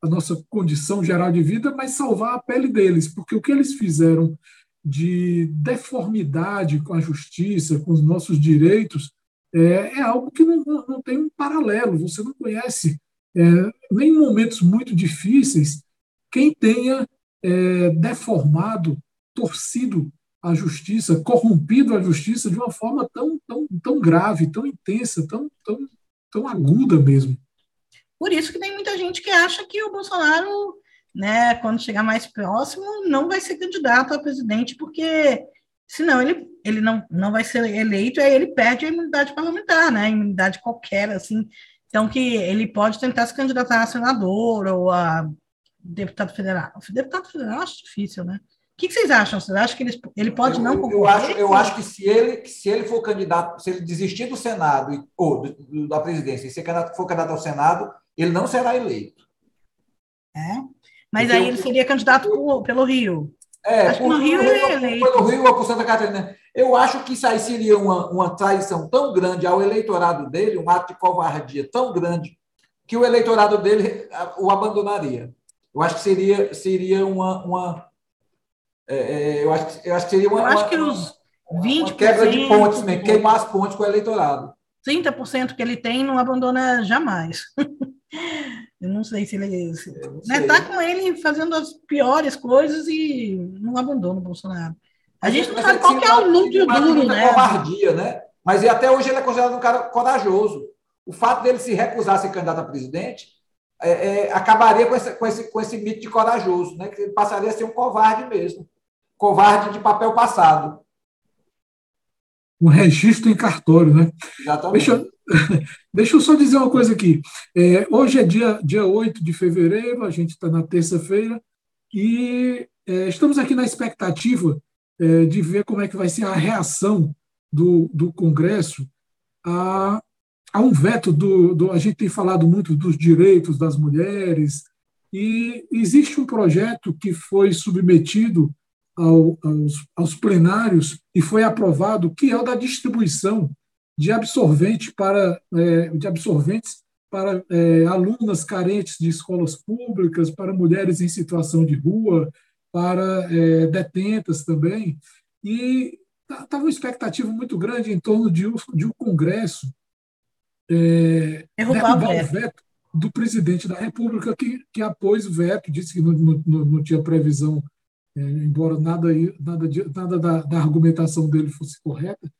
a nossa condição geral de vida, mas salvar a pele deles, porque o que eles fizeram de deformidade com a justiça, com os nossos direitos, é, é algo que não, não- tem um paralelo. Você não conhece, é, nem em momentos muito difíceis, quem tenha é, deformado, torcido a justiça, corrompido a justiça de uma forma tão, tão, tão grave, tão intensa, tão, tão, tão aguda mesmo. Por isso que tem muita gente que acha que o Bolsonaro, né, quando chegar mais próximo, não vai ser candidato a presidente, porque senão ele, ele não, não vai ser eleito e aí ele perde a imunidade parlamentar, né? A imunidade qualquer, assim. Então, que ele pode tentar se candidatar a senador ou a deputado federal. Deputado federal eu acho difícil, né? O que, que vocês acham? Vocês acham que ele, ele pode eu, não eu, concorrer? acho, eu acho que se ele, se ele for candidato, se ele desistir do Senado ou da presidência e ser candidato, for candidato ao Senado, ele não será eleito. É. Mas Porque aí ele seria candidato por- pelo Rio. É, Acho que por, no Rio ele é eleito. pelo Rio ou por Santa Catarina. Eu acho que isso aí seria uma, uma traição tão grande ao eleitorado dele, um ato de covardia tão grande, que o eleitorado dele o abandonaria. Eu acho que seria, seria uma. uma é, é, eu, acho, que- eu acho que seria uma, Eu acho uma- que os uma 20%, quebra de pontes mesmo, queimar as pontes com o eleitorado. 30% que ele tem não abandona jamais. (laughs) Eu não sei se ele. Se, né, sei. tá com ele fazendo as piores coisas e não abandona o Bolsonaro. A gente não Mas sabe ele qual que é o núcleo duro, né? covardia, né? Mas e até hoje ele é considerado um cara corajoso. O fato dele se recusar a ser candidato a presidente é, é, acabaria com esse, com, esse, com esse mito de corajoso, né? Que ele passaria a ser um covarde mesmo. Covarde de papel passado. Um registro em cartório, né? Exatamente. Deixa, eu- (laughs) deixa eu só dizer uma coisa aqui. É, hoje é dia, dia 8 de fevereiro, a gente está na terça-feira, e é, estamos aqui na expectativa é, de ver como é que vai ser a reação do, do Congresso a, a um veto do, do. A gente tem falado muito dos direitos das mulheres, e existe um projeto que foi submetido ao, aos, aos plenários e foi aprovado, que é o da distribuição de absorvente para é, de absorventes para é, alunas carentes de escolas públicas, para mulheres em situação de rua, para é, detentas também. E estava uma expectativa muito grande em torno de, de um Congresso é, derrubar, derrubar o veto do presidente da República, que, que apôs o veto, disse que não, não, não tinha previsão, é, embora nada, nada, nada da, da argumentação dele fosse correta,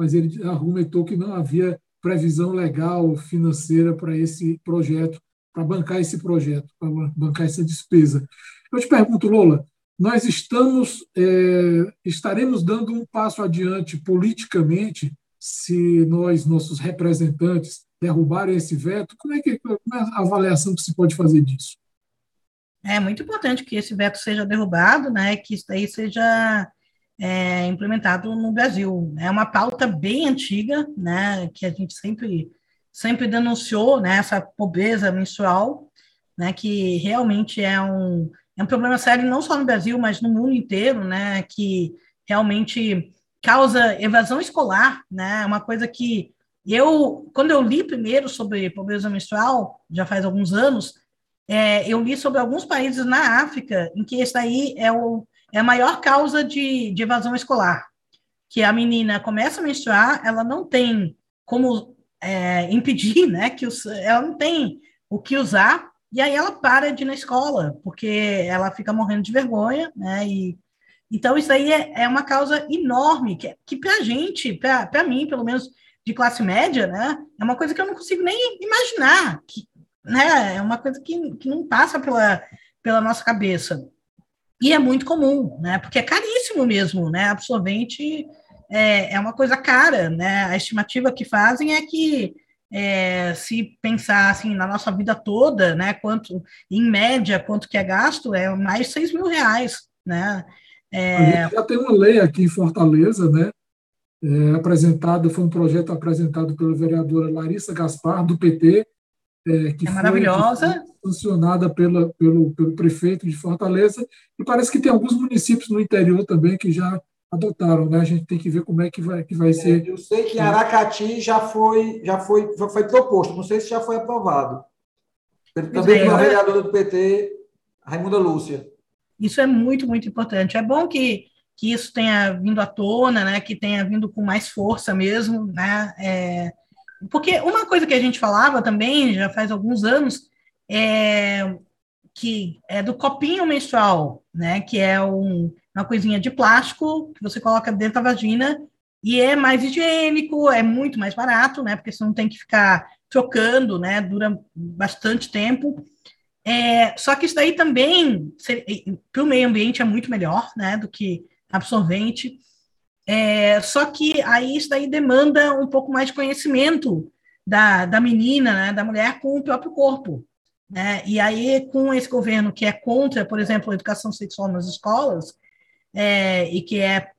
mas ele argumentou que não havia previsão legal financeira para esse projeto, para bancar esse projeto, para bancar essa despesa. Eu te pergunto, Lola, nós estamos é, estaremos dando um passo adiante politicamente se nós, nossos representantes, derrubarem esse veto? Como é, que, como é a avaliação que se pode fazer disso? É muito importante que esse veto seja derrubado, né, que isso aí seja é, implementado no Brasil. É uma pauta bem antiga, né, que a gente sempre, sempre denunciou, né, essa pobreza menstrual, né, que realmente é um, é um problema sério não só no Brasil, mas no mundo inteiro, né, que realmente causa evasão escolar, né, é uma coisa que eu, quando eu li primeiro sobre pobreza menstrual, já faz alguns anos, é, eu li sobre alguns países na África em que esse aí é o é a maior causa de, de evasão escolar. Que a menina começa a menstruar, ela não tem como é, impedir, né? Que os, ela não tem o que usar, e aí ela para de ir na escola, porque ela fica morrendo de vergonha, né? E, então, isso aí é, é uma causa enorme, que, que para a gente, para mim, pelo menos de classe média, né? É uma coisa que eu não consigo nem imaginar, que, né? É uma coisa que, que não passa pela, pela nossa cabeça. E é muito comum, né? Porque é caríssimo mesmo, né? Absorvente é, é uma coisa cara, né? A estimativa que fazem é que é, se pensar assim na nossa vida toda, né? Quanto, em média, quanto que é gasto, é mais de 6 mil reais, né? É... A gente já tem uma lei aqui em Fortaleza, né? É, apresentado, foi um projeto apresentado pela vereadora Larissa Gaspar, do PT, é, que é maravilhosa. Foi sancionada pela, pelo, pelo prefeito de Fortaleza, e parece que tem alguns municípios no interior também que já adotaram, né? A gente tem que ver como é que vai, que vai é, ser. Eu sei que em Aracati já foi, já foi, foi proposto, não sei se já foi aprovado. Também pela vereadora do PT, Raimunda Lúcia. Isso é muito, muito importante. É bom que, que isso tenha vindo à tona, né? Que tenha vindo com mais força mesmo, né? É, porque uma coisa que a gente falava também, já faz alguns anos, é que é do copinho menstrual, né? Que é um, uma coisinha de plástico que você coloca dentro da vagina e é mais higiênico, é muito mais barato, né? Porque você não tem que ficar trocando, né? Dura bastante tempo. É, só que isso daí também, para o meio ambiente, é muito melhor, né? Do que absorvente. É, só que aí isso daí demanda um pouco mais de conhecimento da, da menina, né, da mulher com o próprio corpo. Né? E aí, com esse governo que é contra, por exemplo, a educação sexual nas escolas, é, e que é,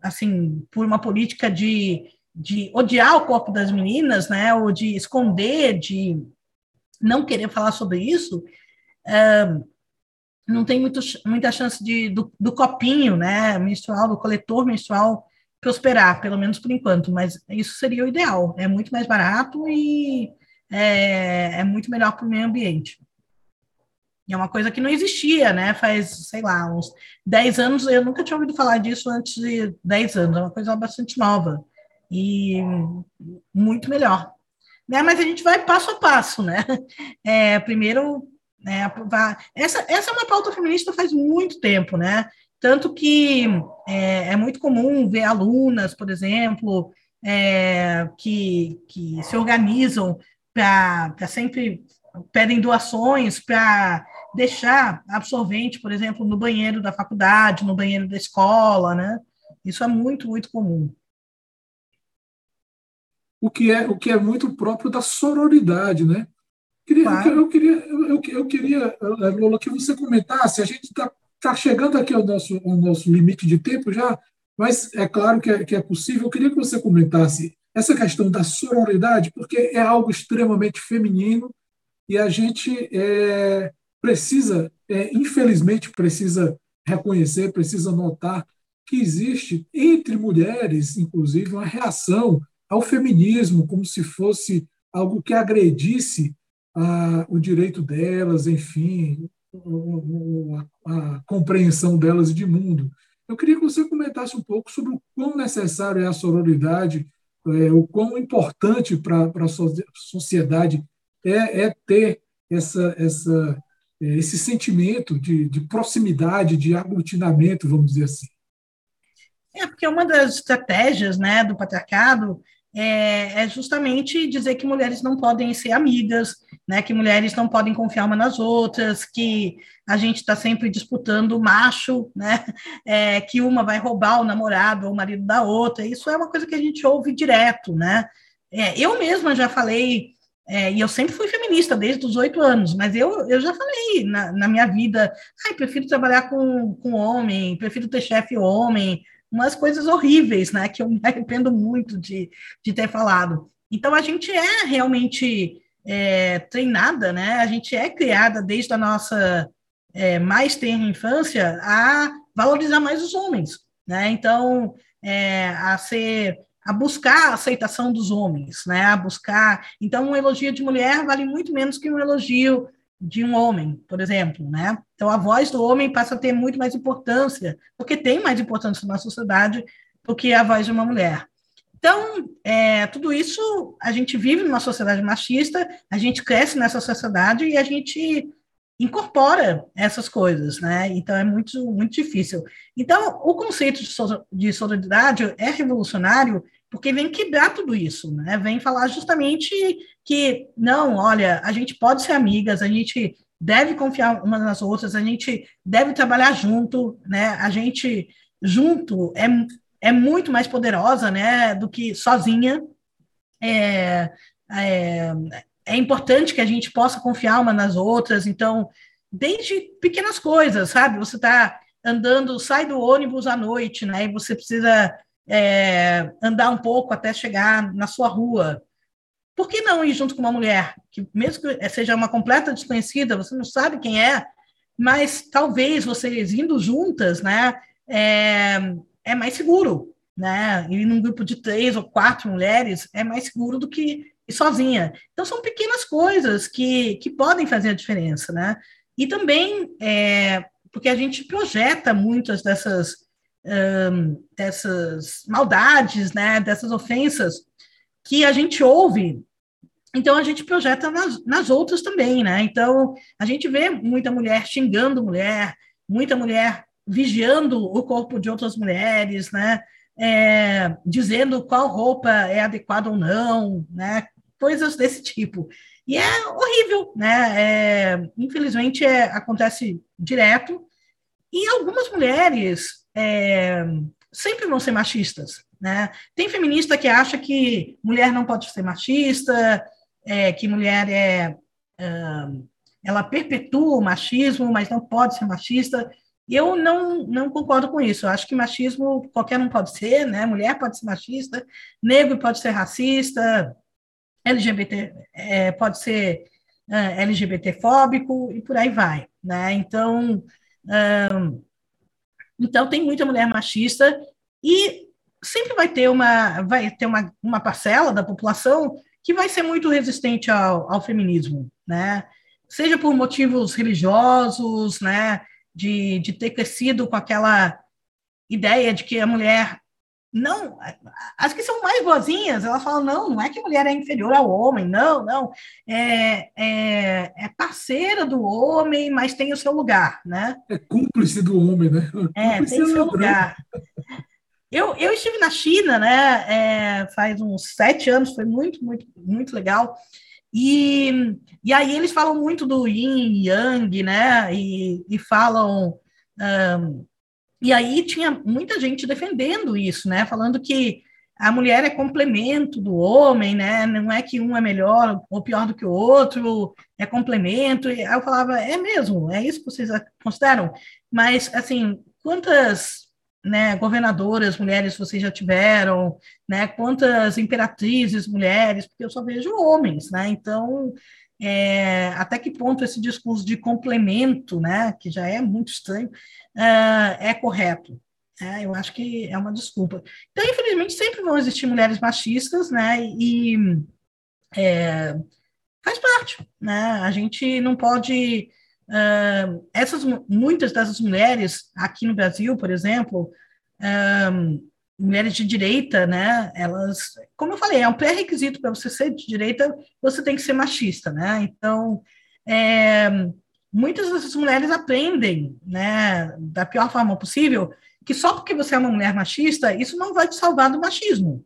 assim, por uma política de, de odiar o corpo das meninas, né, ou de esconder, de não querer falar sobre isso, é, não tem muito, muita chance de, do, do, copinho né, menstrual, do coletor menstrual prosperar, pelo menos por enquanto, mas isso seria o ideal. É muito mais barato e é, é muito melhor para o meio ambiente. E é uma coisa que não existia, né? Faz, sei lá, uns 10 anos, eu nunca tinha ouvido falar disso antes de 10 anos, é uma coisa bastante nova e muito melhor. Né? Mas a gente vai passo a passo, né? (laughs) É, primeiro né. Essa, essa é uma pauta feminista faz muito tempo, né? Tanto que é, é muito comum ver alunas, por exemplo, é, que, que se organizam para sempre pedem doações para deixar absorvente, por exemplo, no banheiro da faculdade, no banheiro da escola, né? Isso é muito, muito comum. O que é, o que é muito próprio da sororidade, né? Queria, claro. eu, queria, eu, eu queria, eh, Lola, que você comentasse. A gente está tá chegando aqui ao nosso, ao nosso limite de tempo já, mas é claro que é, que é possível. Eu queria que você comentasse essa questão da sororidade, porque é algo extremamente feminino e a gente é, precisa, é, infelizmente, precisa reconhecer, precisa notar que existe entre mulheres, inclusive, uma reação ao feminismo, como se fosse algo que agredisse o direito delas, enfim, a, a, compreensão delas de mundo. Eu queria que você comentasse um pouco sobre o quão necessário é a sororidade, é, o quão importante para a sociedade é, é ter essa, essa, é, esse sentimento de, de proximidade, de aglutinamento, vamos dizer assim. É, porque uma das estratégias né, do patriarcado é, é, justamente dizer que mulheres não podem ser amigas, né, que mulheres não podem confiar uma nas outras, que a gente está sempre disputando macho, né, (laughs) é, que uma vai roubar o namorado ou o marido da outra. Isso é uma coisa que a gente ouve direto, né? É, eu mesma já falei, é, e eu sempre fui feminista desde os oito anos, mas eu, eu já falei na, na minha vida, ai, prefiro trabalhar com, com homem, prefiro ter chefe homem, umas coisas horríveis, né, que eu me (laughs) arrependo muito de, de ter falado. Então, a gente é realmente é, treinada, né, a gente é criada desde a nossa é, mais tenra infância a valorizar mais os homens, né, então, é, a ser a buscar a aceitação dos homens, né? A buscar. Então, um elogio de mulher vale muito menos que um elogio de um homem, por exemplo, né? Então a voz do homem passa a ter muito mais importância, porque tem mais importância na sociedade do que a voz de uma mulher. Então, é, tudo isso a gente vive numa sociedade machista, a gente cresce nessa sociedade e a gente incorpora essas coisas, né? Então é muito muito difícil. Então o conceito de, de solidariedade é revolucionário porque vem quebrar tudo isso, né? Vem falar justamente que não, olha, a gente pode ser amigas, a gente deve confiar umas nas outras, a gente deve trabalhar junto, né? A gente junto é, é muito mais poderosa, né, do que sozinha. É, é, é importante que a gente possa confiar uma nas outras, então, desde pequenas coisas, sabe? Você está andando, sai do ônibus à noite, né? E você precisa é, andar um pouco até chegar na sua rua. Por que não ir junto com uma mulher que, mesmo que seja uma completa desconhecida, você não sabe quem é, mas talvez vocês indo juntas, né, é, é mais seguro, né? Ir num grupo de três ou quatro mulheres é mais seguro do que ir sozinha. Então são pequenas coisas que, que podem fazer a diferença, né? E também é, porque a gente projeta muitas dessas um, dessas maldades, né, dessas ofensas que a gente ouve, então a gente projeta nas, nas outras também, né? Então a gente vê muita mulher xingando mulher, muita mulher vigiando o corpo de outras mulheres, né? É, dizendo qual roupa é adequada ou não, né? Coisas desse tipo. E é horrível, né? É, infelizmente é, acontece direto. E algumas mulheres é, sempre vão ser machistas. Né? Tem feminista que acha que mulher não pode ser machista, é, que mulher é, é, ela perpetua o machismo, mas não pode ser machista. Eu não, não concordo com isso. Eu acho que machismo qualquer um pode ser, né? Mulher pode ser machista, negro pode ser racista, LGBT é, pode ser é, LGBTfóbico e por aí vai, né? Então, então, tem muita mulher machista e sempre vai ter uma, vai ter uma, uma parcela da população que vai ser muito resistente ao, ao feminismo, né? Seja por motivos religiosos, né? De, de ter crescido com aquela ideia de que a mulher não, as que são mais boazinhas, elas falam, não, não é que a mulher é inferior ao homem, não, não, é, é, é parceira do homem, mas tem o seu lugar, né? É cúmplice do homem, né? É, tem o seu lugar. Eu, eu estive na China, né, é, faz uns sete anos, foi muito, muito, muito legal, e, e aí eles falam muito do yin e yang, né, e, e falam... Um, e aí tinha muita gente defendendo isso, né? Falando que a mulher é complemento do homem, né? Não é que um é melhor ou pior do que o outro, é complemento. E aí eu falava, é mesmo, é isso que vocês consideram? Mas, assim, quantas né, governadoras mulheres vocês já tiveram, né? Quantas imperatrizes mulheres? Porque eu só vejo homens, né? Então, é, até que ponto esse discurso de complemento, né, que já é muito estranho, uh, é correto. É, eu acho que é uma desculpa. Então, infelizmente, sempre vão existir mulheres machistas, né, e é, faz parte, né, a gente não pode... Uh, essas, muitas dessas mulheres aqui no Brasil, por exemplo, um, mulheres de direita, né, elas, como eu falei, é um pré-requisito para você ser de direita, você tem que ser machista, né, então, é, muitas dessas mulheres aprendem, né, da pior forma possível, que só porque você é uma mulher machista, isso não vai te salvar do machismo,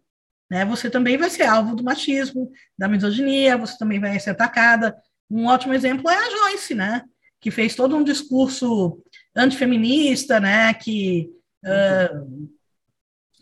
né, você também vai ser alvo do machismo, da misoginia, você também vai ser atacada, um ótimo exemplo é a Joyce, né, que fez todo um discurso antifeminista, né, que uh,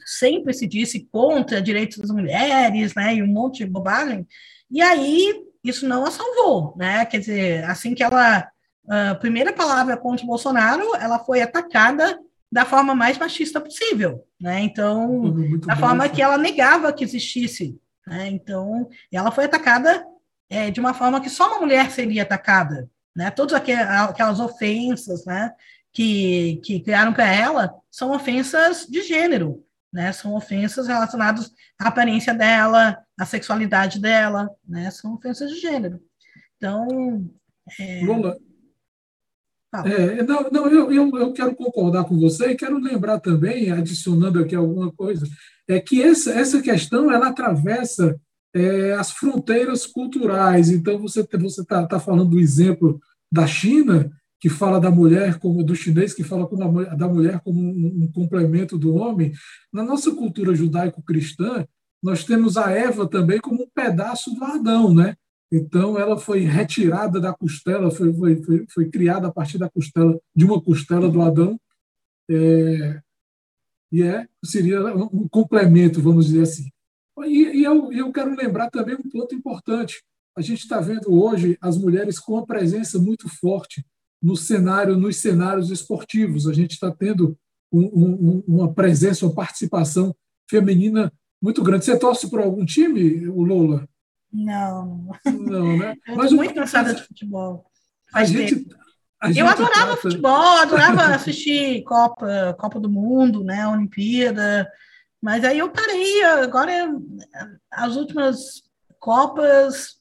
sempre se disse contra direitos das mulheres, né, e um monte de bobagem, e aí isso não a salvou, né, quer dizer, assim que ela, a primeira palavra contra o Bolsonaro, ela foi atacada da forma mais machista possível, né, então, Muito da bom, forma sim. que ela negava que existisse, né, então, ela foi atacada é, de uma forma que só uma mulher seria atacada, né, todas aquelas ofensas, né, que, que criaram para ela são ofensas de gênero, né? São ofensas relacionadas à aparência dela, à sexualidade dela, né? São ofensas de gênero. Então. É... Lula. É, não, não eu, eu, eu quero concordar com você e quero lembrar também, adicionando aqui alguma coisa, é que essa, essa questão ela atravessa é, as fronteiras culturais. Então, você está você tá, tá falando do exemplo da China, que fala da mulher como do chinês que fala como a, da mulher como um, um complemento do homem. Na nossa cultura judaico-cristã, nós temos a Eva também como um pedaço do Adão, né? Então ela foi retirada da costela, foi, foi, foi, foi criada a partir da costela de uma costela do Adão, é, e é seria um complemento, vamos dizer assim. E, e eu, eu quero lembrar também um ponto importante. A gente está vendo hoje as mulheres com uma presença muito forte no cenário, nos cenários esportivos. A gente está tendo um, um, uma presença, uma participação feminina muito grande. Você torce por algum time, o Lola? Não. Não, né? Eu Mas muito cansada de futebol. a gente, a eu adorava trata... futebol, adorava assistir Copa, Copa do Mundo, né, Olimpíada. Mas aí eu parei. Agora, as últimas Copas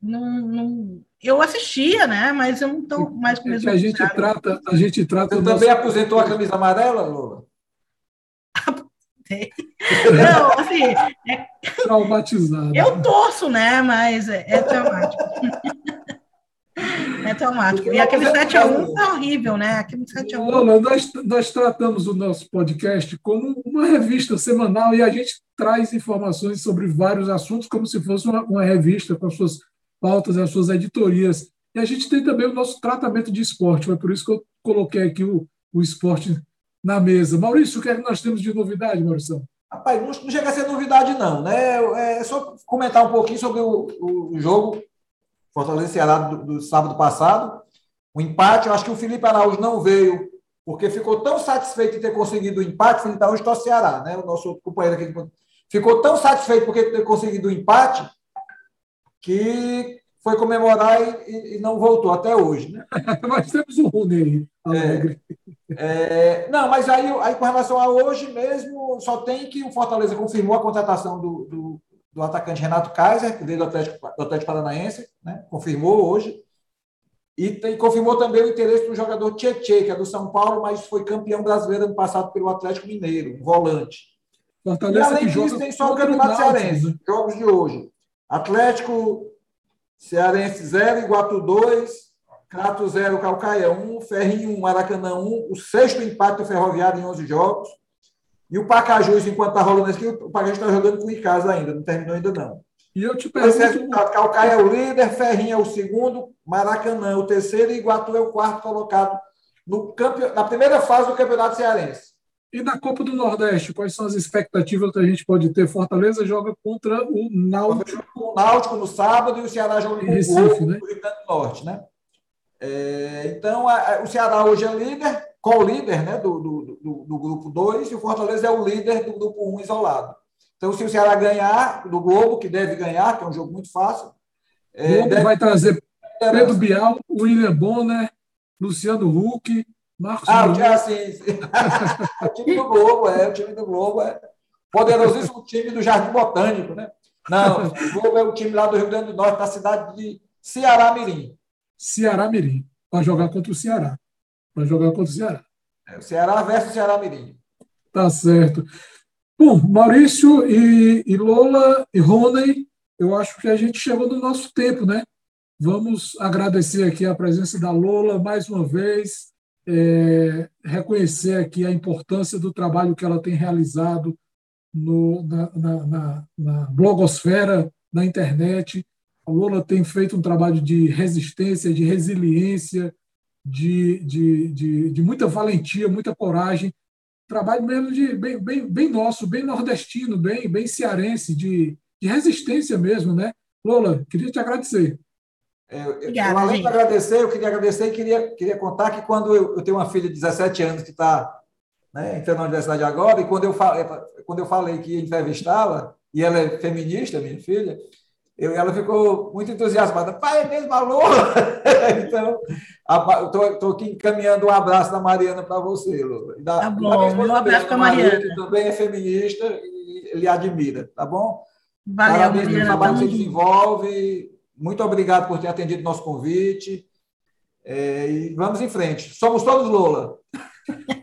não, não eu assistia, né? Mas eu não estou mais com o mesmo. A gente trata, a gente trata. Você também aposentou a camisa amarela, Lula? (laughs) (laughs) não, assim. É... Traumatizado. Eu torço, né? Mas é, é traumático. (laughs) é traumático. E aquele 7x1 é horrível, né? Aquele 7x1. Lula, nós, nós tratamos o nosso podcast como uma revista semanal e a gente traz informações sobre vários assuntos como se fosse uma, uma revista com as suas pautas, as suas editorias. E a gente tem também o nosso tratamento de esporte, foi por isso que eu coloquei aqui o, o esporte na mesa. Maurício, o que é que nós temos de novidade, Maurício? Rapaz, não, chega a ser novidade, não. Né? É só comentar um pouquinho sobre o, o jogo Fortaleza Ceará do, do, sábado passado. O empate, eu acho que o Felipe Araújo não veio porque ficou tão satisfeito de ter conseguido o empate. O Felipe Araújo está Ceará, né? o nosso companheiro aqui. Ficou tão satisfeito porque ter conseguido o empate que foi comemorar e, e, não voltou até hoje. Né? (laughs) mas temos um Rune aí. É, é, não, mas aí, aí com relação a hoje mesmo, só tem que o Fortaleza confirmou a contratação do, do, do atacante Renato Kaiser, que veio do Atlético, do Atlético Paranaense, né? confirmou hoje. E tem, confirmou também o interesse do jogador Tietê, que é do São Paulo, mas foi campeão brasileiro ano passado pelo Atlético Mineiro, um volante. Fortaleza e além disso, tem só o Campeonato Cearense, né? jogos de hoje. Atlético Cearense 0, Iguatu 2, Crato 0, Calcaia 1, Ferrinho 1, Maracanã 1, o sexto empate do Ferroviário em 11 jogos. E o Pacajus, enquanto está rolando aqui, o Pacajus está jogando com o Icasa ainda, não terminou ainda não. E eu te pergunto... Calcaia é o líder, Ferrinho é o segundo, Maracanã é o terceiro e Iguatu é o quarto colocado no campe... na primeira fase do Campeonato Cearense. E na Copa do Nordeste, quais são as expectativas que a gente pode ter? Fortaleza joga contra o Náutico. O Náutico no sábado e o Ceará joga com o Recife, né? Rio Grande do Norte, né? É, então, a, a, o Ceará hoje é líder, co-líder né, do, do, do, do grupo 2, e o Fortaleza é o líder do grupo 1 um isolado. Então, se o Ceará ganhar do Globo, que deve ganhar, que é um jogo muito fácil, É, Globo deve... vai trazer Pedro Bial, William Bonner, Luciano Huck, Marcos. Ah, o, assim, (laughs) o time do Globo, é, o time do Globo é poderosíssimo time do Jardim Botânico, né? Não, o Globo é o time lá do Rio Grande do Norte, da cidade de Ceará Mirim. Ceará Mirim, para jogar contra o Ceará. Para jogar contra o Ceará. É, o Ceará versus Ceará Mirim. Tá certo. Bom, Maurício e, e Lola e Rony, eu acho que a gente chegou no nosso tempo, né? Vamos agradecer aqui a presença da Lola mais uma vez, é, reconhecer aqui a importância do trabalho que ela tem realizado no, na, na, na, na blogosfera, na internet. A Lola tem feito um trabalho de resistência, de resiliência, de, de, de, de muita valentia, muita coragem. Trabalho mesmo de bem, bem, bem nosso, bem nordestino, bem, bem cearense, de, de resistência mesmo, né? Lola, queria te agradecer. É, Obrigada, eu, além gente. de agradecer, eu queria agradecer e queria, queria contar que quando eu, eu tenho uma filha de 17 anos que está né, entrando na universidade agora, e quando eu, falei, quando eu falei que ia entrevistá-la, e ela é feminista, minha filha, eu, ela ficou muito entusiasmada. Pai, é mesmo a Lula? (laughs) então, estou aqui encaminhando um abraço da Mariana para você, Lula. Da, tá bom, um abraço para a Mariana. Que também é feminista e lhe admira, tá bom? Valeu, Parabéns pelo trabalho que você desenvolve. Muito obrigado por ter atendido nosso convite. É, e vamos em frente. Somos todos Lula. (laughs)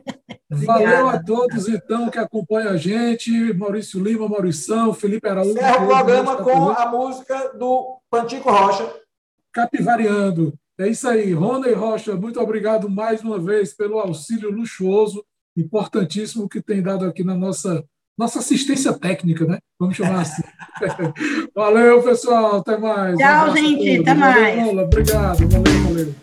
Valeu a todos, então, que acompanham a gente. Maurício Lima, Maurição, Felipe Araújo. Encerra o programa com a música do Pantico Rocha. Capivariando. É isso aí. Rony Rocha, muito obrigado mais uma vez pelo auxílio luxuoso, importantíssimo que tem dado aqui na nossa, nossa assistência técnica, né? Vamos chamar assim. (laughs) valeu, pessoal. Até mais. Tchau, um gente. Até mais. Valeu, obrigado. Valeu, valeu.